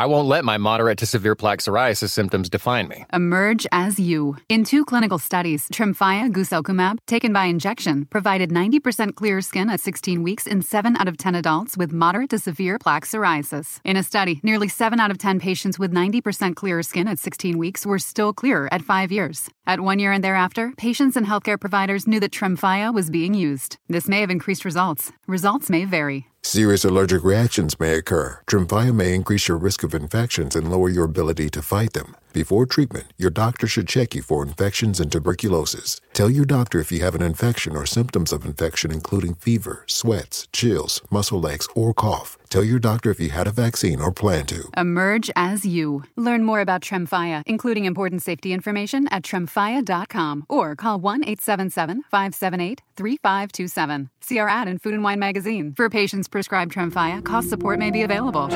I won't let my moderate to severe plaque psoriasis symptoms define me. Emerge as you. In two clinical studies, Tremfya guselkumab, taken by injection, provided 90% clearer skin at 16 weeks in 7 out of 10 adults with moderate to severe plaque psoriasis. In a study, nearly 7 out of 10 patients with 90% clearer skin at 16 weeks were still clearer at 5 years. At 1 year and thereafter, patients and healthcare providers knew that Tremfya was being used. This may have increased results. Results may vary. Serious allergic reactions may occur. Tremfya may increase your risk of infections and lower your ability to fight them. Before treatment, your doctor should check you for infections and tuberculosis. Tell your doctor if you have an infection or symptoms of infection, including fever, sweats, chills, muscle aches, or cough. Tell your doctor if you had a vaccine or plan to. Emerge as you. Learn more about Tremfya, including important safety information at tremfya.com or call 1 877 578 3527. See our ad in Food and Wine magazine. For patients prescribed Tremfya, cost support may be available.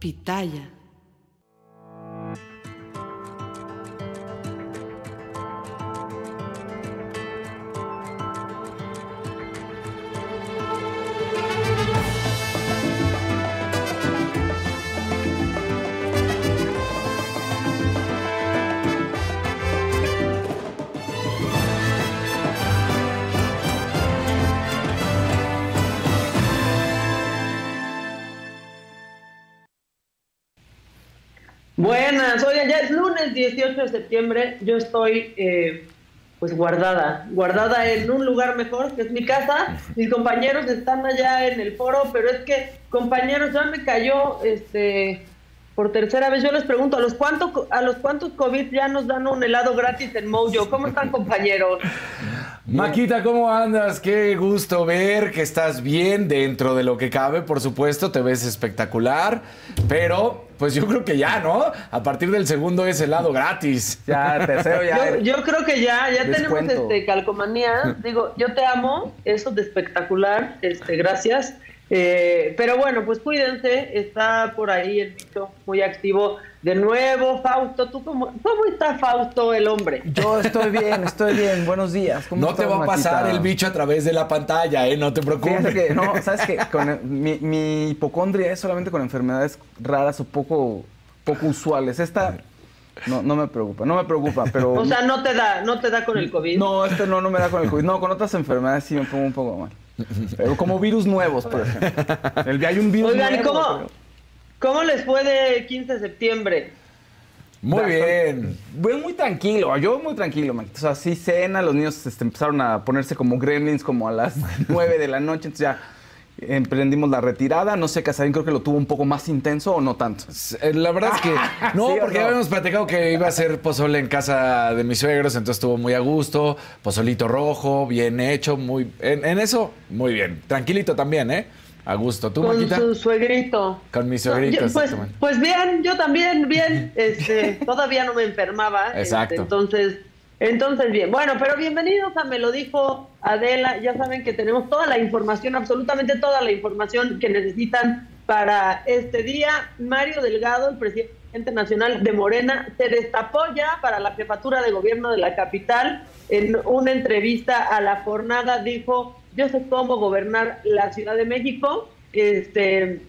Pitaya. Buenas, oigan, ya es lunes 18 de septiembre, yo estoy eh, pues guardada, guardada en un lugar mejor, que es mi casa, mis compañeros están allá en el foro, pero es que compañeros, ya me cayó este por tercera vez, yo les pregunto, ¿a los, cuánto, a los cuántos COVID ya nos dan un helado gratis en Mojo? ¿Cómo están compañeros? Maquita, ¿cómo andas? Qué gusto ver que estás bien dentro de lo que cabe, por supuesto, te ves espectacular, pero pues yo creo que ya, ¿no? A partir del segundo es helado gratis. Ya, tercero ya. Yo, yo creo que ya, ya tenemos este calcomanía. Digo, yo te amo, eso de espectacular, este, gracias. Eh, pero bueno, pues cuídense, está por ahí el bicho muy activo. De nuevo, Fausto, ¿tú cómo, cómo está Fausto el hombre? Yo estoy bien, estoy bien. Buenos días. ¿Cómo No te va a pasar Maquita? el bicho a través de la pantalla, ¿eh? No te preocupes. que, no, sabes que mi, mi hipocondria es solamente con enfermedades raras o poco, poco usuales. Esta no, no me preocupa, no me preocupa, pero. O sea, no te da, no te da con el COVID. No, este no, no me da con el COVID. No, con otras enfermedades sí me pongo un poco mal. Pero como virus nuevos, por ejemplo. El, hay un virus Oigan, ¿y nuevo. cómo, pero- cómo les fue de 15 de septiembre? Muy bien. Voy muy tranquilo, yo muy tranquilo, Maquito. O sea, sí cena, los niños este, empezaron a ponerse como gremlins como a las 9 de la noche, entonces ya emprendimos la retirada. No sé, Casarín creo que lo tuvo un poco más intenso o no tanto. Eh, La verdad es que no, ¿Sí o porque no? ya habíamos platicado que iba a ser pozole en casa de mis suegros, entonces estuvo muy a gusto, pozolito rojo, bien hecho, muy en, en eso muy bien, tranquilito también, ¿eh? A gusto. ¿Tú, Con Maquita? su suegrito. Con mi No, suegrito, yo- pues, pues bien, yo también, bien. Este, todavía no me enfermaba. este, Exacto. entonces, entonces bien. Bueno, pero bienvenidos a Me lo dijo Adela. Ya saben que tenemos toda la información, absolutamente toda la información que necesitan para este día. Mario Delgado, el presidente nacional de Morena, se destapó ya para la jefatura de gobierno de la capital. En una entrevista a la jornada dijo, yo sé cómo gobernar la Ciudad de México. Este,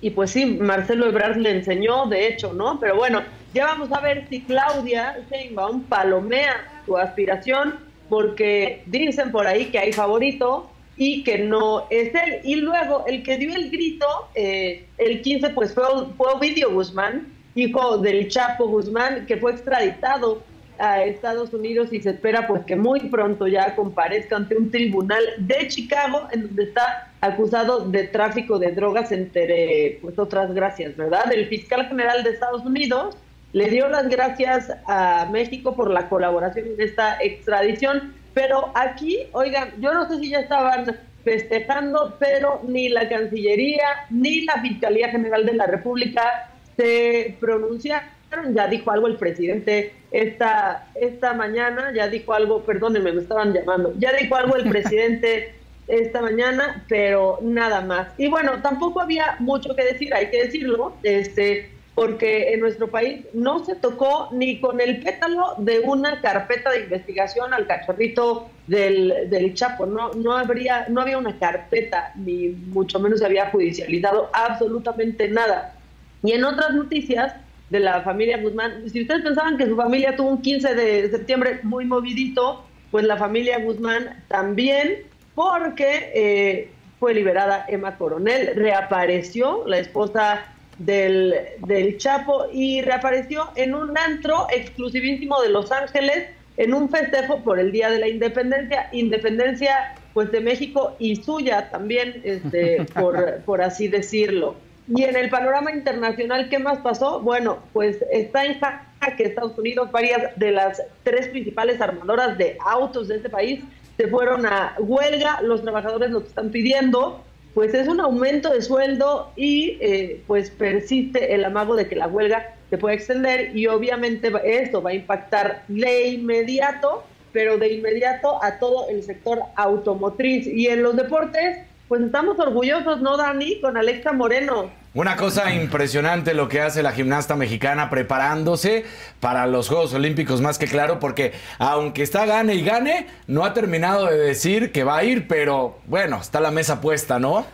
y pues sí, Marcelo Ebrard le enseñó, de hecho, ¿no? Pero bueno, ya vamos a ver si Claudia Sheinbaum palomea su aspiración, porque dicen por ahí que hay favorito y que no es él. Y luego, el que dio el grito, eh, el 15, pues fue, fue Ovidio Guzmán, hijo del Chapo Guzmán, que fue extraditado a Estados Unidos y se espera pues que muy pronto ya comparezca ante un tribunal de Chicago en donde está acusado de tráfico de drogas entre pues otras gracias, ¿verdad? El fiscal general de Estados Unidos le dio las gracias a México por la colaboración en esta extradición, pero aquí, oigan, yo no sé si ya estaban festejando, pero ni la Cancillería ni la Fiscalía General de la República se pronunciaron, ya dijo algo el presidente esta, esta mañana, ya dijo algo, perdónenme, me estaban llamando, ya dijo algo el presidente esta mañana, pero nada más. Y bueno, tampoco había mucho que decir, hay que decirlo, este, porque en nuestro país no se tocó ni con el pétalo de una carpeta de investigación al cachorrito del, del Chapo. No, no, habría, no había una carpeta, ni mucho menos se había judicializado absolutamente nada. Y en otras noticias de la familia Guzmán, si ustedes pensaban que su familia tuvo un 15 de septiembre muy movidito, pues la familia Guzmán también, porque eh, fue liberada Emma Coronel, reapareció la esposa del, del Chapo y reapareció en un antro exclusivísimo de Los Ángeles en un festejo por el Día de la Independencia, independencia pues de México y suya también, este, por, por así decirlo. Y en el panorama internacional, ¿qué más pasó? Bueno, pues está en que Estados Unidos, varias de las tres principales armadoras de autos de este país se fueron a huelga. Los trabajadores lo que están pidiendo pues es un aumento de sueldo y eh, pues persiste el amago de que la huelga se puede extender y obviamente esto va a impactar de inmediato, pero de inmediato a todo el sector automotriz. Y en los deportes, pues estamos orgullosos, ¿no, Dani? Con Alexa Moreno. Una cosa impresionante lo que hace la gimnasta mexicana preparándose para los Juegos Olímpicos, más que claro, porque aunque está gane y gane, no ha terminado de decir que va a ir, pero bueno, está la mesa puesta, ¿no?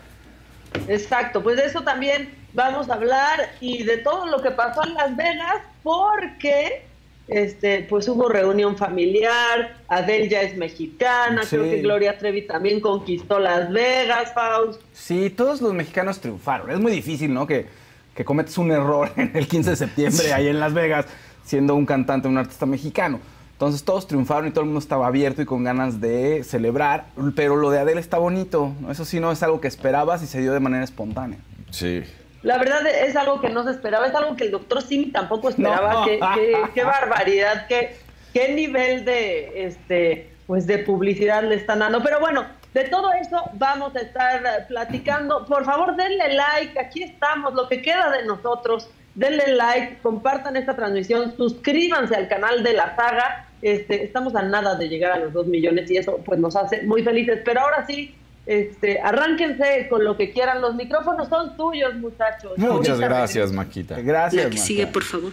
Exacto, pues de eso también vamos a hablar y de todo lo que pasó en Las Vegas, porque este, pues hubo reunión familiar, Adel ya es mexicana, creo que Gloria Trevi también conquistó Las Vegas, Faust. Sí, todos los mexicanos triunfaron. Es muy difícil, ¿no? Que, que cometes un error en el 15 de septiembre ahí en Las Vegas, siendo un cantante, un artista mexicano. Entonces todos triunfaron y todo el mundo estaba abierto y con ganas de celebrar, pero lo de Adel está bonito. Eso sí no es algo que esperabas y se dio de manera espontánea. Sí. La verdad es algo que no se esperaba, es algo que el doctor Simi tampoco esperaba. Qué, barbaridad, qué, qué nivel de este pues de publicidad le están dando. Pero bueno, de todo eso vamos a estar platicando. Por favor, denle like, aquí estamos, lo que queda de nosotros. Denle like, compartan esta transmisión, suscríbanse al canal de la saga. Este, estamos a nada de llegar a los dos millones y eso pues nos hace muy felices. Pero ahora sí, este, arránquense con lo que quieran. Los micrófonos son tuyos, muchachos. Muchas gracias, Maquita. Gracias. La que sigue, por favor.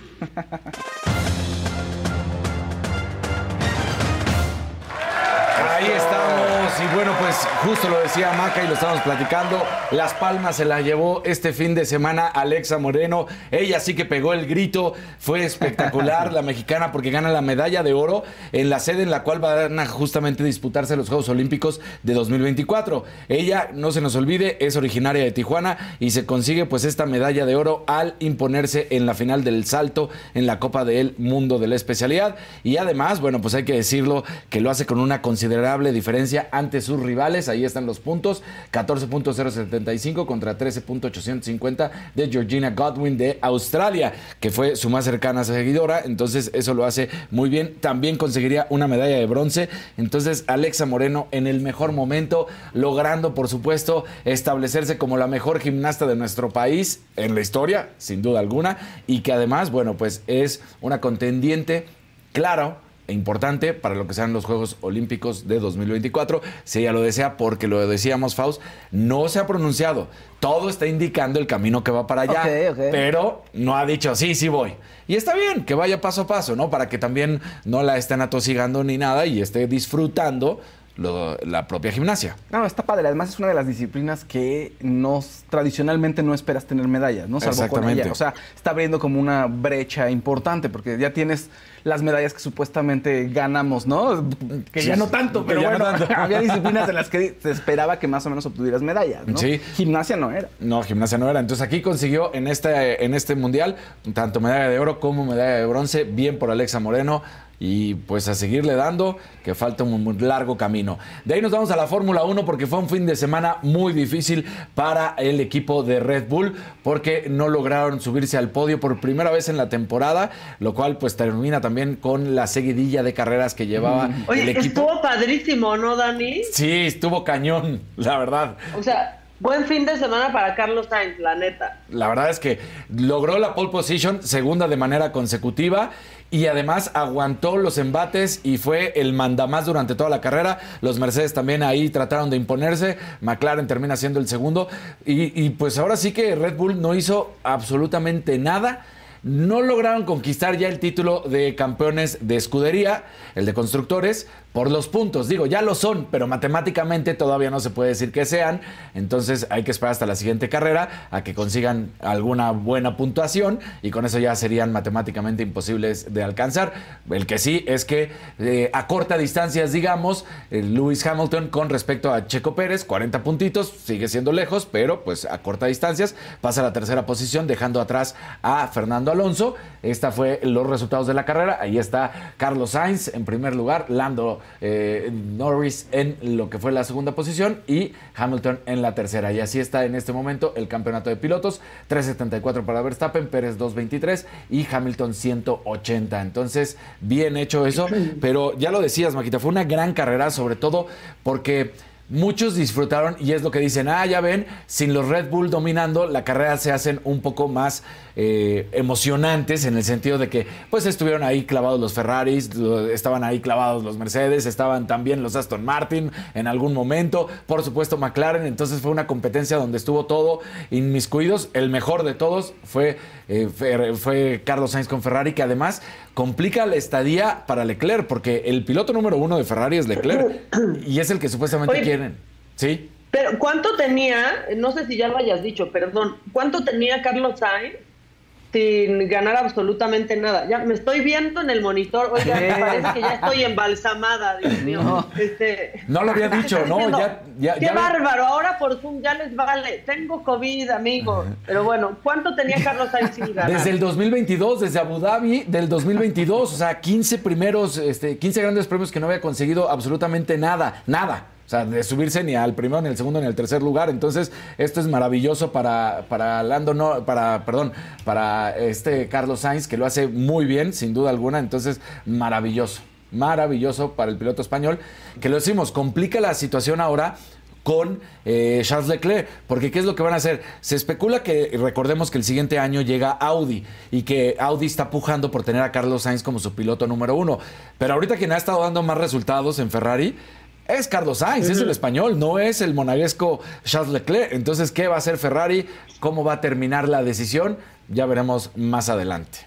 Ahí estamos. Y bueno, pues justo lo decía Maca y lo estamos platicando. Las Palmas se la llevó este fin de semana Alexa Moreno. Ella sí que pegó el grito. Fue espectacular la mexicana porque gana la medalla de oro en la sede en la cual van a justamente disputarse los Juegos Olímpicos de 2024. Ella, no se nos olvide, es originaria de Tijuana y se consigue pues esta medalla de oro al imponerse en la final del salto en la Copa del Mundo de la especialidad. Y además, bueno, pues hay que decirlo que lo hace con una considerable diferencia ante sus rivales. Ahí están los puntos: 14.075 contra 13.850 de Georgina Godwin de Australia, que fue su más cercana seguidora. Entonces, eso lo hace muy bien. También conseguiría una medalla de bronce. Entonces, Alexa Moreno en el mejor momento, logrando, por supuesto, establecerse como la mejor gimnasta de nuestro país en la historia, sin duda alguna, y que además, bueno, pues es una contendiente, claro importante para lo que sean los Juegos Olímpicos de 2024, si ella lo desea, porque lo decíamos, Faust, no se ha pronunciado. Todo está indicando el camino que va para allá, pero no ha dicho, sí, sí voy. Y está bien que vaya paso a paso, ¿no? Para que también no la estén atosigando ni nada y esté disfrutando la propia gimnasia. No, está padre. Además es una de las disciplinas que nos tradicionalmente no esperas tener medallas, ¿no? Salvo con ella. O sea, está abriendo como una brecha importante porque ya tienes las medallas que supuestamente ganamos, ¿no? Que ya no tanto, pero bueno, había disciplinas en las que se esperaba que más o menos obtuvieras medallas, ¿no? Sí. Gimnasia no era. No, gimnasia no era. Entonces aquí consiguió en este, en este mundial tanto medalla de oro como medalla de bronce. Bien por Alexa Moreno y pues a seguirle dando, que falta un muy largo camino. De ahí nos vamos a la Fórmula 1 porque fue un fin de semana muy difícil para el equipo de Red Bull porque no lograron subirse al podio por primera vez en la temporada, lo cual pues termina también con la seguidilla de carreras que llevaba mm. el equipo. Estuvo padrísimo, ¿no, Dani? Sí, estuvo cañón, la verdad. O sea, Buen fin de semana para Carlos Sainz, la neta. La verdad es que logró la pole position, segunda de manera consecutiva, y además aguantó los embates y fue el mandamás durante toda la carrera. Los Mercedes también ahí trataron de imponerse. McLaren termina siendo el segundo. Y, y pues ahora sí que Red Bull no hizo absolutamente nada no lograron conquistar ya el título de campeones de escudería, el de constructores, por los puntos. Digo, ya lo son, pero matemáticamente todavía no se puede decir que sean. Entonces hay que esperar hasta la siguiente carrera a que consigan alguna buena puntuación y con eso ya serían matemáticamente imposibles de alcanzar. El que sí es que eh, a corta distancias, digamos, eh, Lewis Hamilton con respecto a Checo Pérez, 40 puntitos, sigue siendo lejos, pero pues a corta distancias pasa a la tercera posición, dejando atrás a Fernando Alonso. Esta fue los resultados de la carrera. Ahí está Carlos Sainz en primer lugar, Lando eh, Norris en lo que fue la segunda posición y Hamilton en la tercera. Y así está en este momento el campeonato de pilotos. 374 para Verstappen, Pérez 223 y Hamilton 180. Entonces, bien hecho eso. Pero ya lo decías, Maquita, fue una gran carrera, sobre todo porque muchos disfrutaron y es lo que dicen, ah, ya ven, sin los Red Bull dominando, la carrera se hacen un poco más eh, emocionantes en el sentido de que pues estuvieron ahí clavados los Ferraris, estaban ahí clavados los Mercedes, estaban también los Aston Martin en algún momento, por supuesto McLaren, entonces fue una competencia donde estuvo todo inmiscuidos, el mejor de todos fue, eh, fue Carlos Sainz con Ferrari, que además complica la estadía para Leclerc, porque el piloto número uno de Ferrari es Leclerc y es el que supuestamente quieren. ¿Sí? Pero ¿cuánto tenía? No sé si ya lo hayas dicho, perdón. ¿Cuánto tenía Carlos Sainz sin ganar absolutamente nada. Ya me estoy viendo en el monitor. Oiga, me parece que ya estoy embalsamada, Dios mío. No, este, no lo había dicho, ¿no? Ya, qué bárbaro. Ahora por Zoom ya les vale. Tengo COVID, amigo. Pero bueno, ¿cuánto tenía Carlos Sainz sin ganar? Desde el 2022, desde Abu Dhabi, del 2022. O sea, 15 primeros, este, 15 grandes premios que no había conseguido absolutamente nada. Nada. O sea, de subirse ni al primero, ni al segundo, ni al tercer lugar. Entonces, esto es maravilloso para, para Lando, no, para, perdón, para este Carlos Sainz, que lo hace muy bien, sin duda alguna. Entonces, maravilloso. Maravilloso para el piloto español. Que lo decimos, complica la situación ahora con eh, Charles Leclerc. Porque ¿qué es lo que van a hacer? Se especula que, recordemos que el siguiente año llega Audi y que Audi está pujando por tener a Carlos Sainz como su piloto número uno. Pero ahorita quien ha estado dando más resultados en Ferrari es Carlos Sainz, es el español, no es el monaguesco Charles Leclerc. Entonces, ¿qué va a hacer Ferrari? ¿Cómo va a terminar la decisión? Ya veremos más adelante.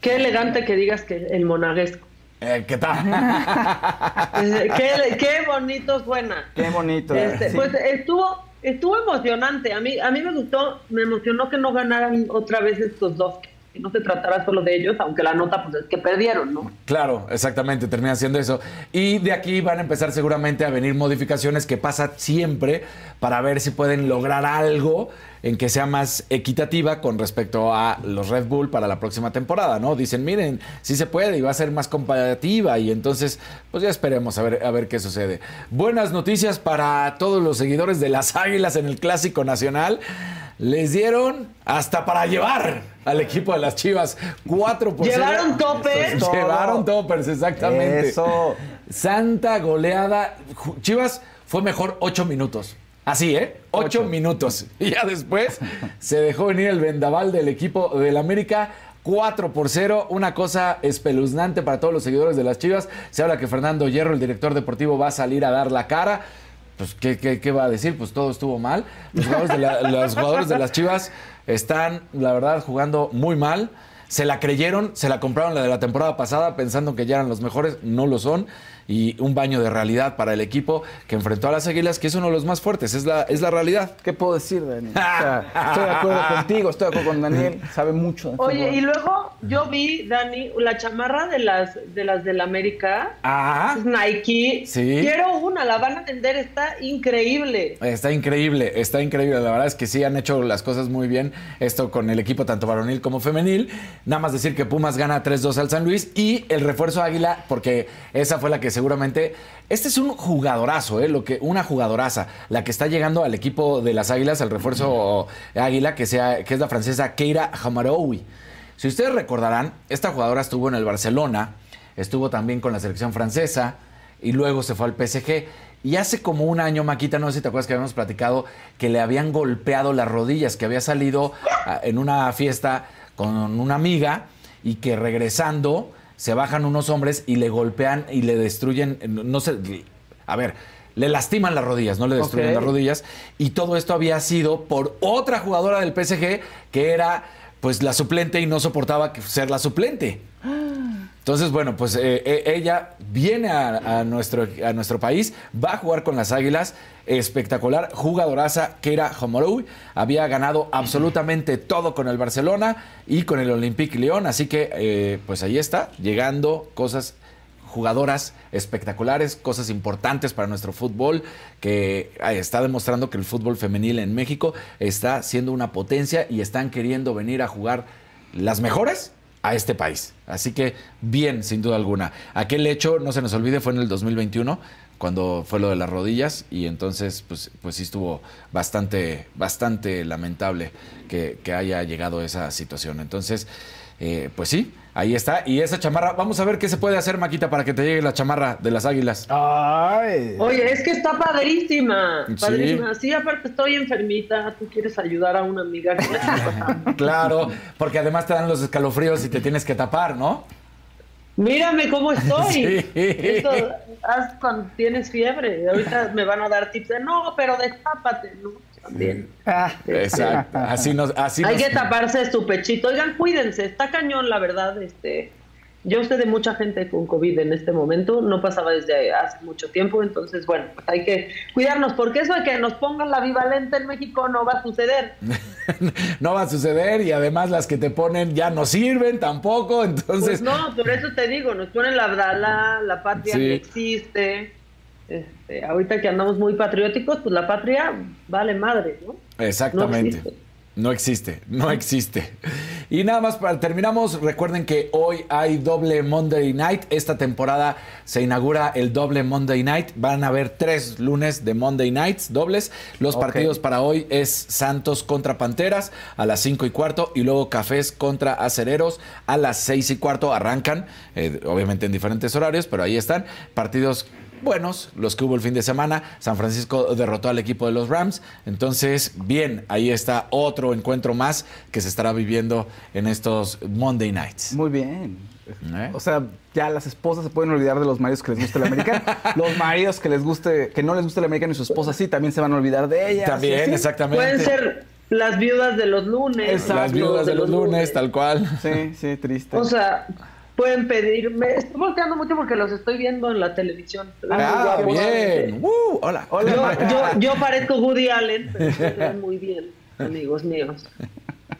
Qué elegante que digas que el monaguesco. Eh, ¿Qué tal? qué, bonito suena. Qué bonito. Este, pues estuvo, estuvo emocionante. A mí, a mí me gustó, me emocionó que no ganaran otra vez estos dos no se tratara solo de ellos, aunque la nota pues es que perdieron, ¿no? Claro, exactamente, termina siendo eso. Y de aquí van a empezar seguramente a venir modificaciones que pasa siempre para ver si pueden lograr algo en que sea más equitativa con respecto a los Red Bull para la próxima temporada, ¿no? Dicen, miren, sí se puede y va a ser más comparativa y entonces, pues ya esperemos a ver, a ver qué sucede. Buenas noticias para todos los seguidores de las Águilas en el Clásico Nacional les dieron hasta para llevar al equipo de las Chivas. Cuatro por ¿Llevaron toppers? Llevaron toppers, exactamente. Eso. Santa goleada. Chivas fue mejor ocho minutos. Así, ¿eh? Ocho, minutos. Y ya después se dejó venir el vendaval del equipo del América. 4 por 0, una cosa espeluznante para todos los seguidores de las Chivas. Se habla que Fernando Hierro, el director deportivo, va a salir a dar la cara pues, ¿qué, va a decir? Pues todo estuvo mal. Los jugadores, de las Chivas están, la verdad, jugando muy mal. Se la creyeron, se la compraron la de la temporada pasada pensando que ya eran los mejores, no lo son y un baño de realidad para el equipo que enfrentó a las Águilas, que es uno de los más fuertes, es la, es la realidad. ¿Qué puedo decir, Dani? estoy de acuerdo contigo, estoy de acuerdo con Daniel, sabe mucho. Oye, y luego yo vi, Dani, la chamarra de las de las del América, ah, es Nike. Sí. Quiero una, la van a atender, está increíble. Está increíble, está increíble. La verdad es que sí han hecho las cosas muy bien. Esto con el equipo tanto varonil como femenil. Nada más decir que Pumas gana 3-2 al San Luis y el refuerzo Águila, porque esa fue la que se seguramente. Este es un jugadorazo, ¿eh? Lo que, una jugadoraza, la que está llegando al equipo de las Águilas, al refuerzo Águila, que, sea, que es la francesa Keira Hamaroui. Si ustedes recordarán, esta jugadora estuvo en el Barcelona, estuvo también con la selección francesa y luego se fue al PSG. Y hace como un año, Maquita, no sé si te acuerdas que habíamos platicado que le habían golpeado las rodillas, que había salido ah, en una fiesta con una amiga y que regresando se bajan unos hombres y le golpean y le destruyen, no sé, a ver, le lastiman las rodillas, no le destruyen las rodillas. Y todo esto había sido por otra jugadora del PSG que era pues la suplente y no soportaba ser la suplente. Entonces, bueno, pues eh, eh, ella viene a, a nuestro, a nuestro país, va a jugar con las Águilas, espectacular, jugadoraza Keira Homorou, había ganado absolutamente todo con el Barcelona y con el Olympique Lyon, así que eh, pues ahí está, llegando cosas jugadoras espectaculares, cosas importantes para nuestro fútbol, que eh, está demostrando que el fútbol femenil en México está siendo una potencia y están queriendo venir a jugar las mejores a este país. Así que bien, sin duda alguna. Aquel hecho, no se nos olvide, fue en el 2021 cuando fue lo de las rodillas y entonces pues, pues sí estuvo bastante, bastante lamentable que, que haya llegado esa situación. Entonces, eh, pues sí, ahí está. Y esa chamarra, vamos a ver qué se puede hacer, Maquita, para que te llegue la chamarra de las águilas. Ay. Oye, es que está padrísima. Sí. Padrísima. Sí, aparte estoy enfermita. Tú quieres ayudar a una amiga. Claro, porque además te dan los escalofríos y te tienes que tapar, ¿no? Mírame cómo estoy. Sí. Esto haz cuando tienes fiebre. Ahorita me van a dar tips de no, pero destápate, ¿no? También. Ah, Exacto. Así nos, así Hay nos- que taparse su pechito. Oigan, cuídense. Está cañón, la verdad. Este, yo sé de mucha gente con COVID en este momento. No pasaba desde hace mucho tiempo. Entonces, bueno, pues hay que cuidarnos. Porque eso de que nos pongan la bivalente en México no va a suceder. no va a suceder y además las que te ponen ya no sirven tampoco, entonces Pues no, por eso te digo, nos ponen la Abdala, la patria Sí. que existe. Este, ahorita que andamos muy patrióticos, pues la patria vale madre, ¿no? exactamente. No. No existe, no existe. Y nada más para terminamos, recuerden que hoy hay doble Monday Night. Esta temporada se inaugura el doble Monday Night. Van a haber tres lunes de Monday Nights dobles. Los partidos para hoy es Santos contra Panteras a las 5 y cuarto y luego Cafés contra Acereros a las 6 y cuarto. Arrancan, eh, obviamente en diferentes horarios, pero ahí están. Partidos buenos, los que hubo el fin de semana. San Francisco derrotó al equipo de los Rams. Entonces, bien, ahí está otro encuentro más que se estará viviendo en estos Monday Nights. Muy bien. ¿Eh? O sea, ya las esposas se pueden olvidar de los maridos que les guste el americano. los maridos que les guste, que no les guste el americano y su esposa sí, también se van a olvidar de ella. También, ¿sí? exactamente. Pueden ser las viudas de los lunes. Exacto. Las viudas de los lunes, tal cual. Sí, sí, triste. O sea, pueden pedirme. Estoy volteando mucho porque los estoy viendo en la televisión. Se Ah, bien. Uh, hola. Hola, Yo, yo, yo parezco Woody Allen, pero se ven muy bien, amigos míos.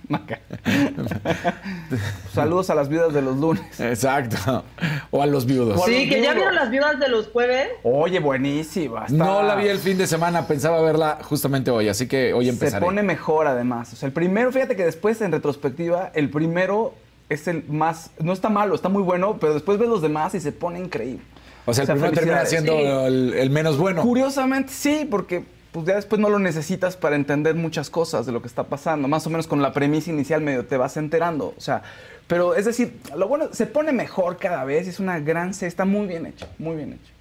Maca. Saludos a las viudas de los lunes. Exacto. O a los viudos. Sí, que ya vieron las viudas de los jueves. Oye, buenísima. está- No la vi el fin de semana, pensaba verla justamente hoy, así que hoy Se empezaré. pone mejor además. O sea, el primero, fíjate que después en retrospectiva, el primero es el más, no está malo, está muy bueno, pero después ves los demás y se pone increíble. O sea, el primero termina siendo Sí. el, el menos bueno. Curiosamente sí, porque pues ya después no lo necesitas para entender muchas cosas de lo que está pasando. Más o menos con la premisa inicial medio te vas enterando. O sea, pero es decir, lo bueno, se pone mejor cada vez. Es una gran serie, está muy bien hecho, muy bien hecho.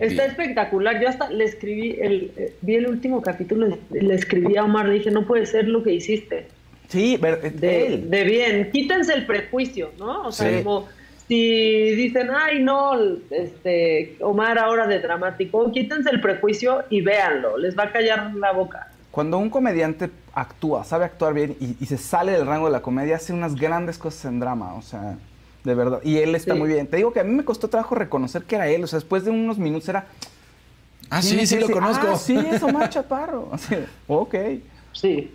Está Bien. espectacular. Yo hasta le escribí, el, eh, vi el último capítulo, y le escribí a Omar, le dije, no puede ser lo que hiciste. Sí, ver- De, él. de bien, quítense el prejuicio, ¿no? O sea, Sí. como si dicen, ay, no, este, Omar ahora de dramático, quítense el prejuicio y véanlo, les va a callar la boca. Cuando un comediante actúa, sabe actuar bien y, y se sale del rango de la comedia, hace unas grandes cosas en drama, o sea, de verdad. Y él está Sí. muy bien. Te digo que a mí me costó trabajo reconocer que era él, o sea, después de unos minutos era... Ah, ¿quién sí, sí lo conozco. Ah, sí, es Omar Chaparro. Así, ok. Sí.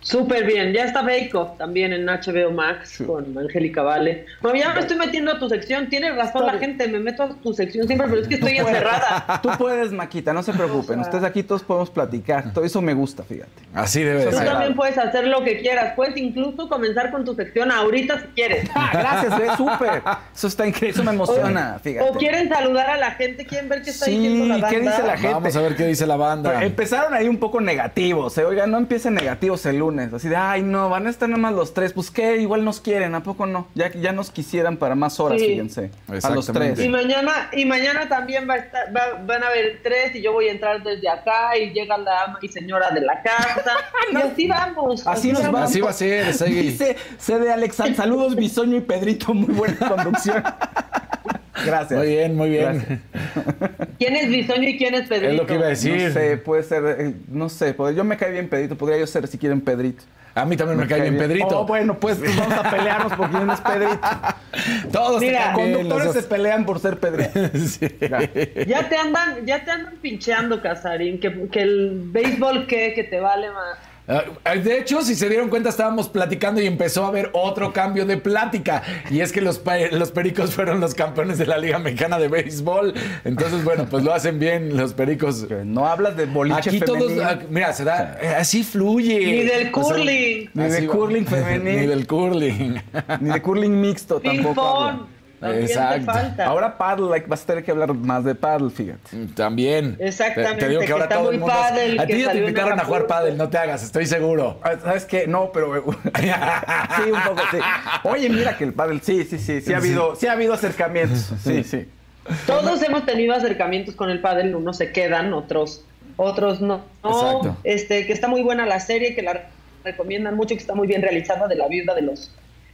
Súper bien. Ya está Bake Off también en HBO Max Sí. con Angélica Vale. No, ya me estoy metiendo a tu sección. Tienes razón la gente, me meto a tu sección siempre, pero es que estoy encerrada. Tú puedes, Maquita, no se preocupen. O sea- Ustedes aquí todos podemos platicar. Todo eso me gusta, fíjate. Así debe de Tú ser. también puedes hacer lo que quieras. Puedes incluso comenzar con tu sección ahorita si quieres. Ah, gracias, ve, súper. Eso está increíble, eso me emociona, fíjate. O quieren saludar a la gente, quieren ver qué está Sí, diciendo la banda. ¿qué dice la gente? Vamos a ver qué dice la banda. Pero empezaron ahí un poco negativos. ¿eh? Oigan, no empiecen negativos el lunes. Lunes. Así de, ay, no, van a estar nada más los tres. Pues qué, igual nos quieren, ¿a poco no? Ya, ya nos quisieran para más horas, Sí. fíjense. A los tres. Y mañana, y mañana también va a estar, va- van a haber tres y yo voy a entrar desde acá y llega la ama y señora de la casa. Y así vamos. Así nos vamos. va. Así va a ser. Dice, sé de Alexan. Saludos, Bisoño y Pedrito. Muy buena conducción. Gracias. Muy bien, muy bien. Gracias. ¿Quién es Bisoño y quién es Pedrito? Es lo que iba a decir. No sé, puede ser, eh, no sé, pues, yo me cae bien Pedrito, podría yo ser si quieren Pedrito. A mí también me, cae bien Pedrito. Oh, bueno, pues, vamos a pelearnos por quién es Pedrito. Todos te Mira, los Conductores se pelean por ser Pedrito. Sí. Ya te andan, ya te andan pincheando, Casarín, que, que el béisbol qué, que te vale más. Ah, De hecho, si se dieron cuenta, estábamos platicando y empezó a haber otro cambio de plática. Y es que los, los pericos fueron los campeones de la Liga Mexicana de Béisbol. Entonces, bueno, pues lo hacen bien los pericos. No hablas de boliche Aquí todos, femenil, ah, mira, se da, eh, así fluye. Ni del O sea, curling. Ni de así va. curling femenil. Ni del curling. ni de curling mixto tampoco. Te Exacto. falta. Ahora paddle, like, vas a tener que hablar más de paddle, fíjate. También. Exactamente, Te, te digo que que ahora está todo muy el mundo. pádel, a ti ya te invitaron a jugar pádel, no te hagas, estoy seguro. Ah, ¿Sabes qué? No, pero... sí, un poco, sí. Oye, mira que el paddle, sí, sí, sí, sí ha habido, sí ha habido acercamientos. Sí, sí. Todos hemos tenido acercamientos con el pádel, unos se quedan, otros otros no. No, Exacto. Este, que está muy buena la serie, que la recomiendan mucho, que está muy bien realizada de la viuda de los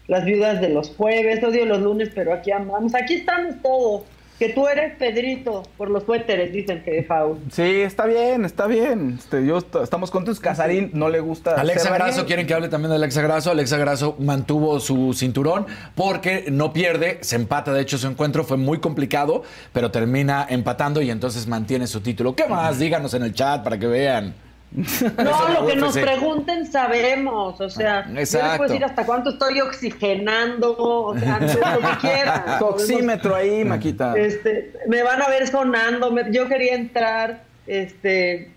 las viudas de los jueves, odio los lunes, pero aquí andamos. Aquí estamos todos. Que tú eres Pedrito por los suéteres, dicen que Faul. Sí, está bien, está bien. Este, yo est- estamos contentos. Casarín no le gusta. Alexa Grasso, quieren que hable también de Alexa Grasso. Alexa Grasso mantuvo su cinturón porque no pierde, se empata. De hecho, su encuentro fue muy complicado, pero termina empatando y entonces mantiene su título. ¿Qué más? Díganos en el chat para que vean. No, Eso lo que nos pregunten sabemos. O sea, yo les Exacto. puedo decir hasta cuánto estoy oxigenando, o sea, lo que quieran. Tu oxímetro ahí, Maquita. Este, me van a ver sonando. me- yo quería entrar. Este,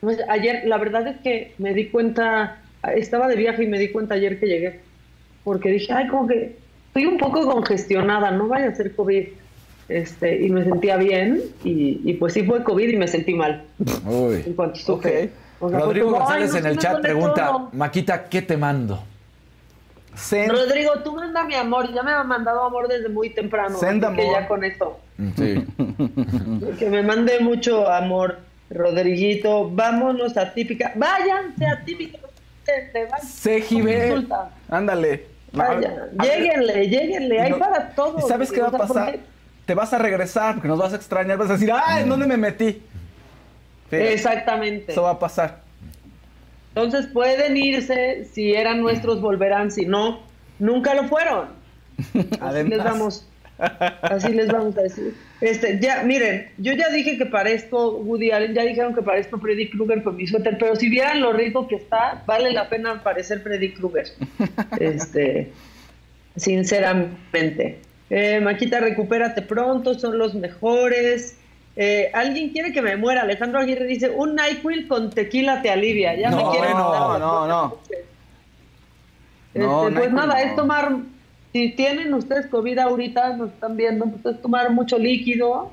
pues, ayer, la verdad es que me di cuenta, estaba de viaje y me di cuenta ayer que llegué, porque dije, ay, como que estoy un poco congestionada, no vaya a ser COVID. Este, y me sentía bien, y, y pues sí fue COVID y me sentí mal en cuanto supe. Rodrigo González "Ay, en el chat pregunta, no". Maquita, ¿qué te mando? Send- Rodrigo, tú manda mi amor, ya me ha mandado amor desde muy temprano. Send así que ya con eso. Sí. Que me mande mucho amor, Rodriguito. Vámonos a típica. Váyanse a típica. CGB. Consulta. Ándale. Vayan. A ver, Lléguenle, lléguenle. Hay no- para todos. ¿Y sabes qué va a pasar? porque- Te vas a regresar porque nos vas a extrañar. Vas a decir, ¡ay, ¿en dónde me metí? Exactamente. Eso va a pasar. Entonces pueden irse. Si eran nuestros, volverán. Si no, nunca lo fueron. Así les vamos. Así les vamos a decir. Este, ya, miren, yo ya dije que parezco Woody Allen, ya dijeron que parezco Freddy Krueger con mi suéter, pero si vieran lo rico que está, vale la pena parecer Freddy Krueger. Este, sinceramente. Eh, Maquita, recupérate pronto, son los mejores. Eh, Alguien quiere que me muera. Alejandro Aguirre dice: Un NyQuil con tequila te alivia. Ya me No, quieren mandar las no, no. No, Este, pues NyQuil nada, no. es tomar, si tienen ustedes COVID ahorita, nos están viendo, pues es tomar mucho líquido,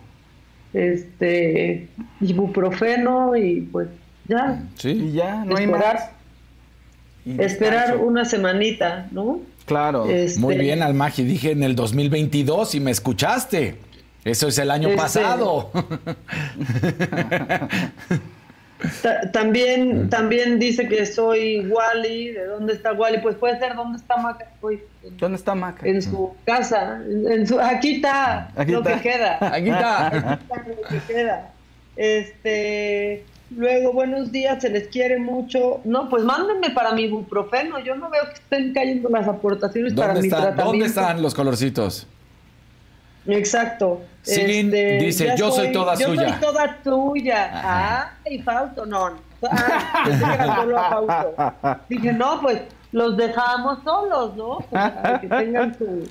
este, ibuprofeno y pues ya, Y Sí. ya, no hay más. esperar, esperar una semanita, ¿no? Claro. Este, Muy bien, Almaji. Dije en el 2022 y me escuchaste. Eso es el año Este- pasado. ta- también, también dice que soy Wally, ¿de dónde está Wally? Pues puede ser, ¿dónde está Maca? Pues, en- ¿Dónde está Maca? en su casa, en, su, aquí está Aquí lo está. que queda. Aquí está. lo que queda. Este, luego, buenos días, se les quiere mucho. No, pues mándenme para mi ibuprofeno. Yo no veo que estén cayendo las aportaciones para ¿Dónde mi están, tratamiento. ¿Dónde están los colorcitos? Exacto. Este, dice, "Yo soy toda yo suya". soy toda tuya. Ay, Fausto, no. Ah, pensé que era solo a Fausto. Dije, no, pues los dejamos solos, ¿no? O sea, que tengan su,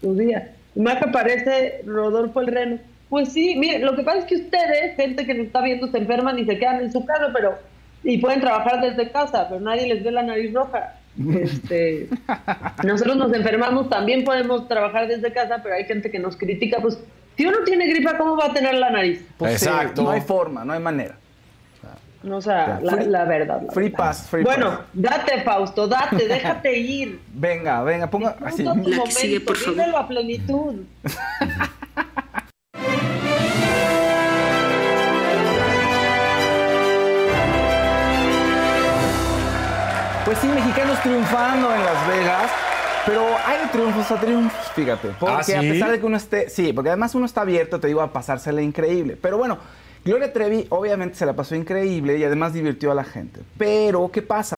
su día. Y más que parece Rodolfo el Reno. Pues sí, mire, lo que pasa es que ustedes, gente que nos está viendo, se enferman y se quedan en su casa, pero y pueden trabajar desde casa, pero nadie les ve la nariz roja. Este, nosotros nos enfermamos, también podemos trabajar desde casa, pero hay gente que nos critica, pues si uno tiene gripa, ¿cómo va a tener la nariz? Pues sí, Exacto. no hay forma, no hay manera. O sea, la, Free- la verdad. la free verdad. pass, free bueno, pass. date, Fausto, date, déjate ir. Venga, venga, ponga así. Tu La que sigue, momento, por favor. a plenitud. sí, mexicanos triunfando en Las Vegas. Pero hay triunfos a triunfos, fíjate. Porque ¿Ah, sí? a pesar de que uno esté. Sí, porque además uno está abierto, te digo, a pasársela increíble. Pero bueno, Gloria Trevi obviamente se la pasó increíble y además divirtió a la gente. Pero, ¿qué pasa?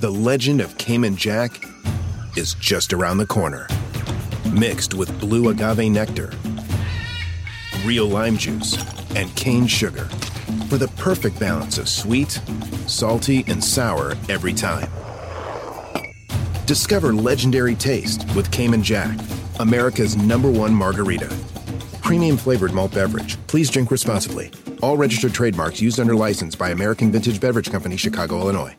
The legend of Cayman Jack is just around the corner. Mixed with blue agave nectar, real lime juice, and cane sugar for the perfect balance of sweet, salty, and sour every time. Discover legendary taste with Cayman Jack, America's number one margarita. Premium flavored malt beverage. Please drink responsibly. All registered trademarks used under license by American Vintage Beverage Company, Chicago, Illinois.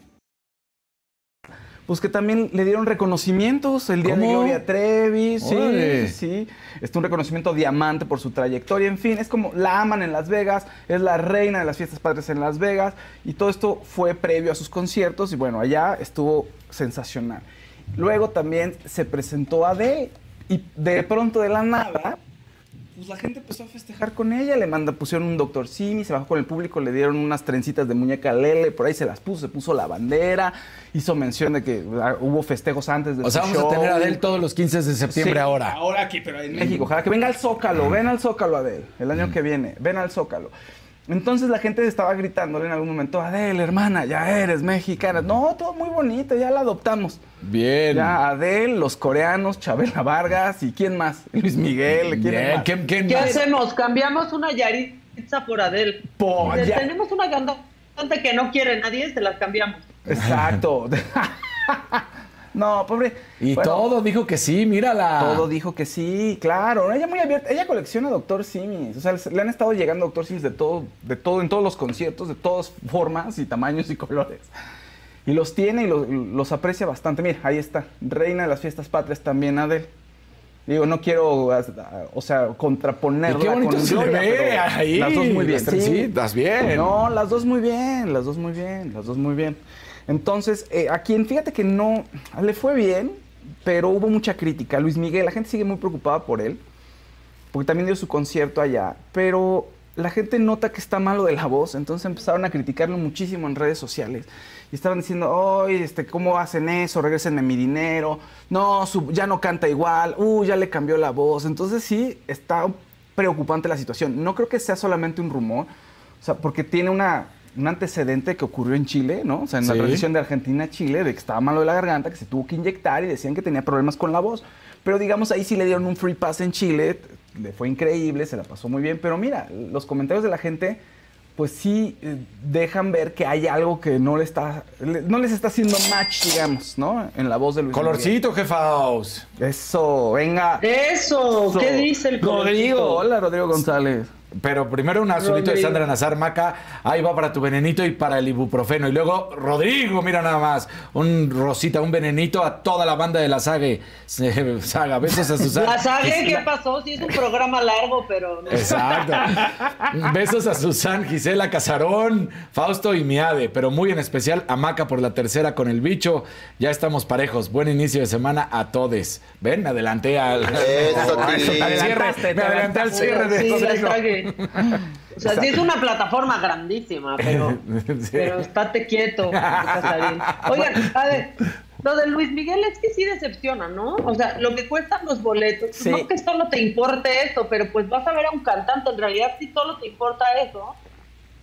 Pues que también le dieron reconocimientos el día de. Gloria Trevi, sí, Órale. sí. Este un reconocimiento diamante por su trayectoria, en fin, es como la aman en Las Vegas, es la reina de las fiestas patrias en Las Vegas y todo esto fue previo a sus conciertos y bueno, allá estuvo sensacional. Luego también se presentó Adele y de pronto de la nada pues la gente empezó a festejar con ella, le manda, pusieron un doctor Simi, se bajó con el público, le dieron unas trencitas de muñeca Lele, por ahí se las puso, se puso la bandera, hizo mención de que ah, hubo festejos antes de O sea, vamos a show. tener a Adele todos los 15 de septiembre Sí, ahora. Ahora aquí, pero en México. Ojalá que venga al Zócalo, ven al Zócalo, Adele, el año que viene, ven al Zócalo. Entonces la gente estaba gritándole en algún momento, Adele, hermana, ya eres mexicana. No, todo muy bonito, ya la adoptamos. Bien. Ya Adele, los coreanos, Chabela Vargas y quién más, Luis Miguel, ¿quién Bien. más? ¿Quién, quién ¿Qué más? hacemos? Cambiamos una Yaritza por Adele. Po- Dices, ya. Tenemos una cantante que no quiere nadie, se las cambiamos. Exacto. no, pobre. Y Bueno, todo dijo que sí, mírala. Todo dijo que sí, claro. Ella muy abierta. Ella colecciona Doctor Simis. O sea, le han estado llegando Doctor Simis de todo, de todo, en todos los conciertos, de todas formas y tamaños y colores. Y los tiene y los, los aprecia bastante. Mira, ahí está. Reina de las fiestas patrias también, Adel. Digo, no quiero, o sea, contraponerla Y qué bonito con se Gloria, ve pero ahí, Las dos muy bien. las trencitas, bien. No, las dos muy bien, las dos muy bien, las dos muy bien. Entonces, eh, a quien fíjate que no le fue bien, pero hubo mucha crítica. Luis Miguel, la gente sigue muy preocupada por él, porque también dio su concierto allá, pero la gente nota que está malo de la voz, entonces empezaron a criticarlo muchísimo en redes sociales. Y estaban diciendo, oye, este, ¿cómo hacen eso? Regrésenme mi dinero. No, ya no canta igual. Uh, ya le cambió la voz. Entonces sí, está preocupante la situación. No creo que sea solamente un rumor, o sea, porque tiene una, un antecedente que ocurrió en Chile, ¿no? O sea, en la Sí. transición de Argentina a Chile, de que estaba malo de la garganta, que se tuvo que inyectar y decían que tenía problemas con la voz. Pero digamos, ahí sí le dieron un free pass en Chile, le fue increíble, se la pasó muy bien. Pero mira, los comentarios de la gente, pues sí eh, dejan ver que hay algo que no, le está, le- no les está haciendo match, digamos, ¿no? En la voz de Luis Colorcito, jefaos. Eso, venga. Eso, Eso. ¿qué dice el Rodrigo, colorcito? hola Rodrigo González. Pero primero un azulito de. Sandra Nazar Maca. Ahí va para tu venenito y para el ibuprofeno. Y luego Rodrigo, mira nada más. Un rosita, un venenito a toda la banda de la saga. Se- Saga, besos a Susana. La saga, ¿qué pasó? Sí, es un programa largo, pero no. Exacto. Besos a Susan, Gisela Casarón, Fausto y Miade, pero muy en especial a Maca por la tercera con el bicho. Ya estamos parejos. Buen inicio de semana a todes. Ven, me adelanté al, Eso. Me adelanté al cierre de Sí, la Rodrigo. O sea, sí es una plataforma grandísima, pero, Sí. pero estate quieto. Oigan, a ver, lo de Luis Miguel es que sí decepciona, ¿no? O sea, lo que cuestan los boletos, Sí. no que solo te importe eso, pero pues vas a ver a un cantante, en realidad sí solo te importa eso.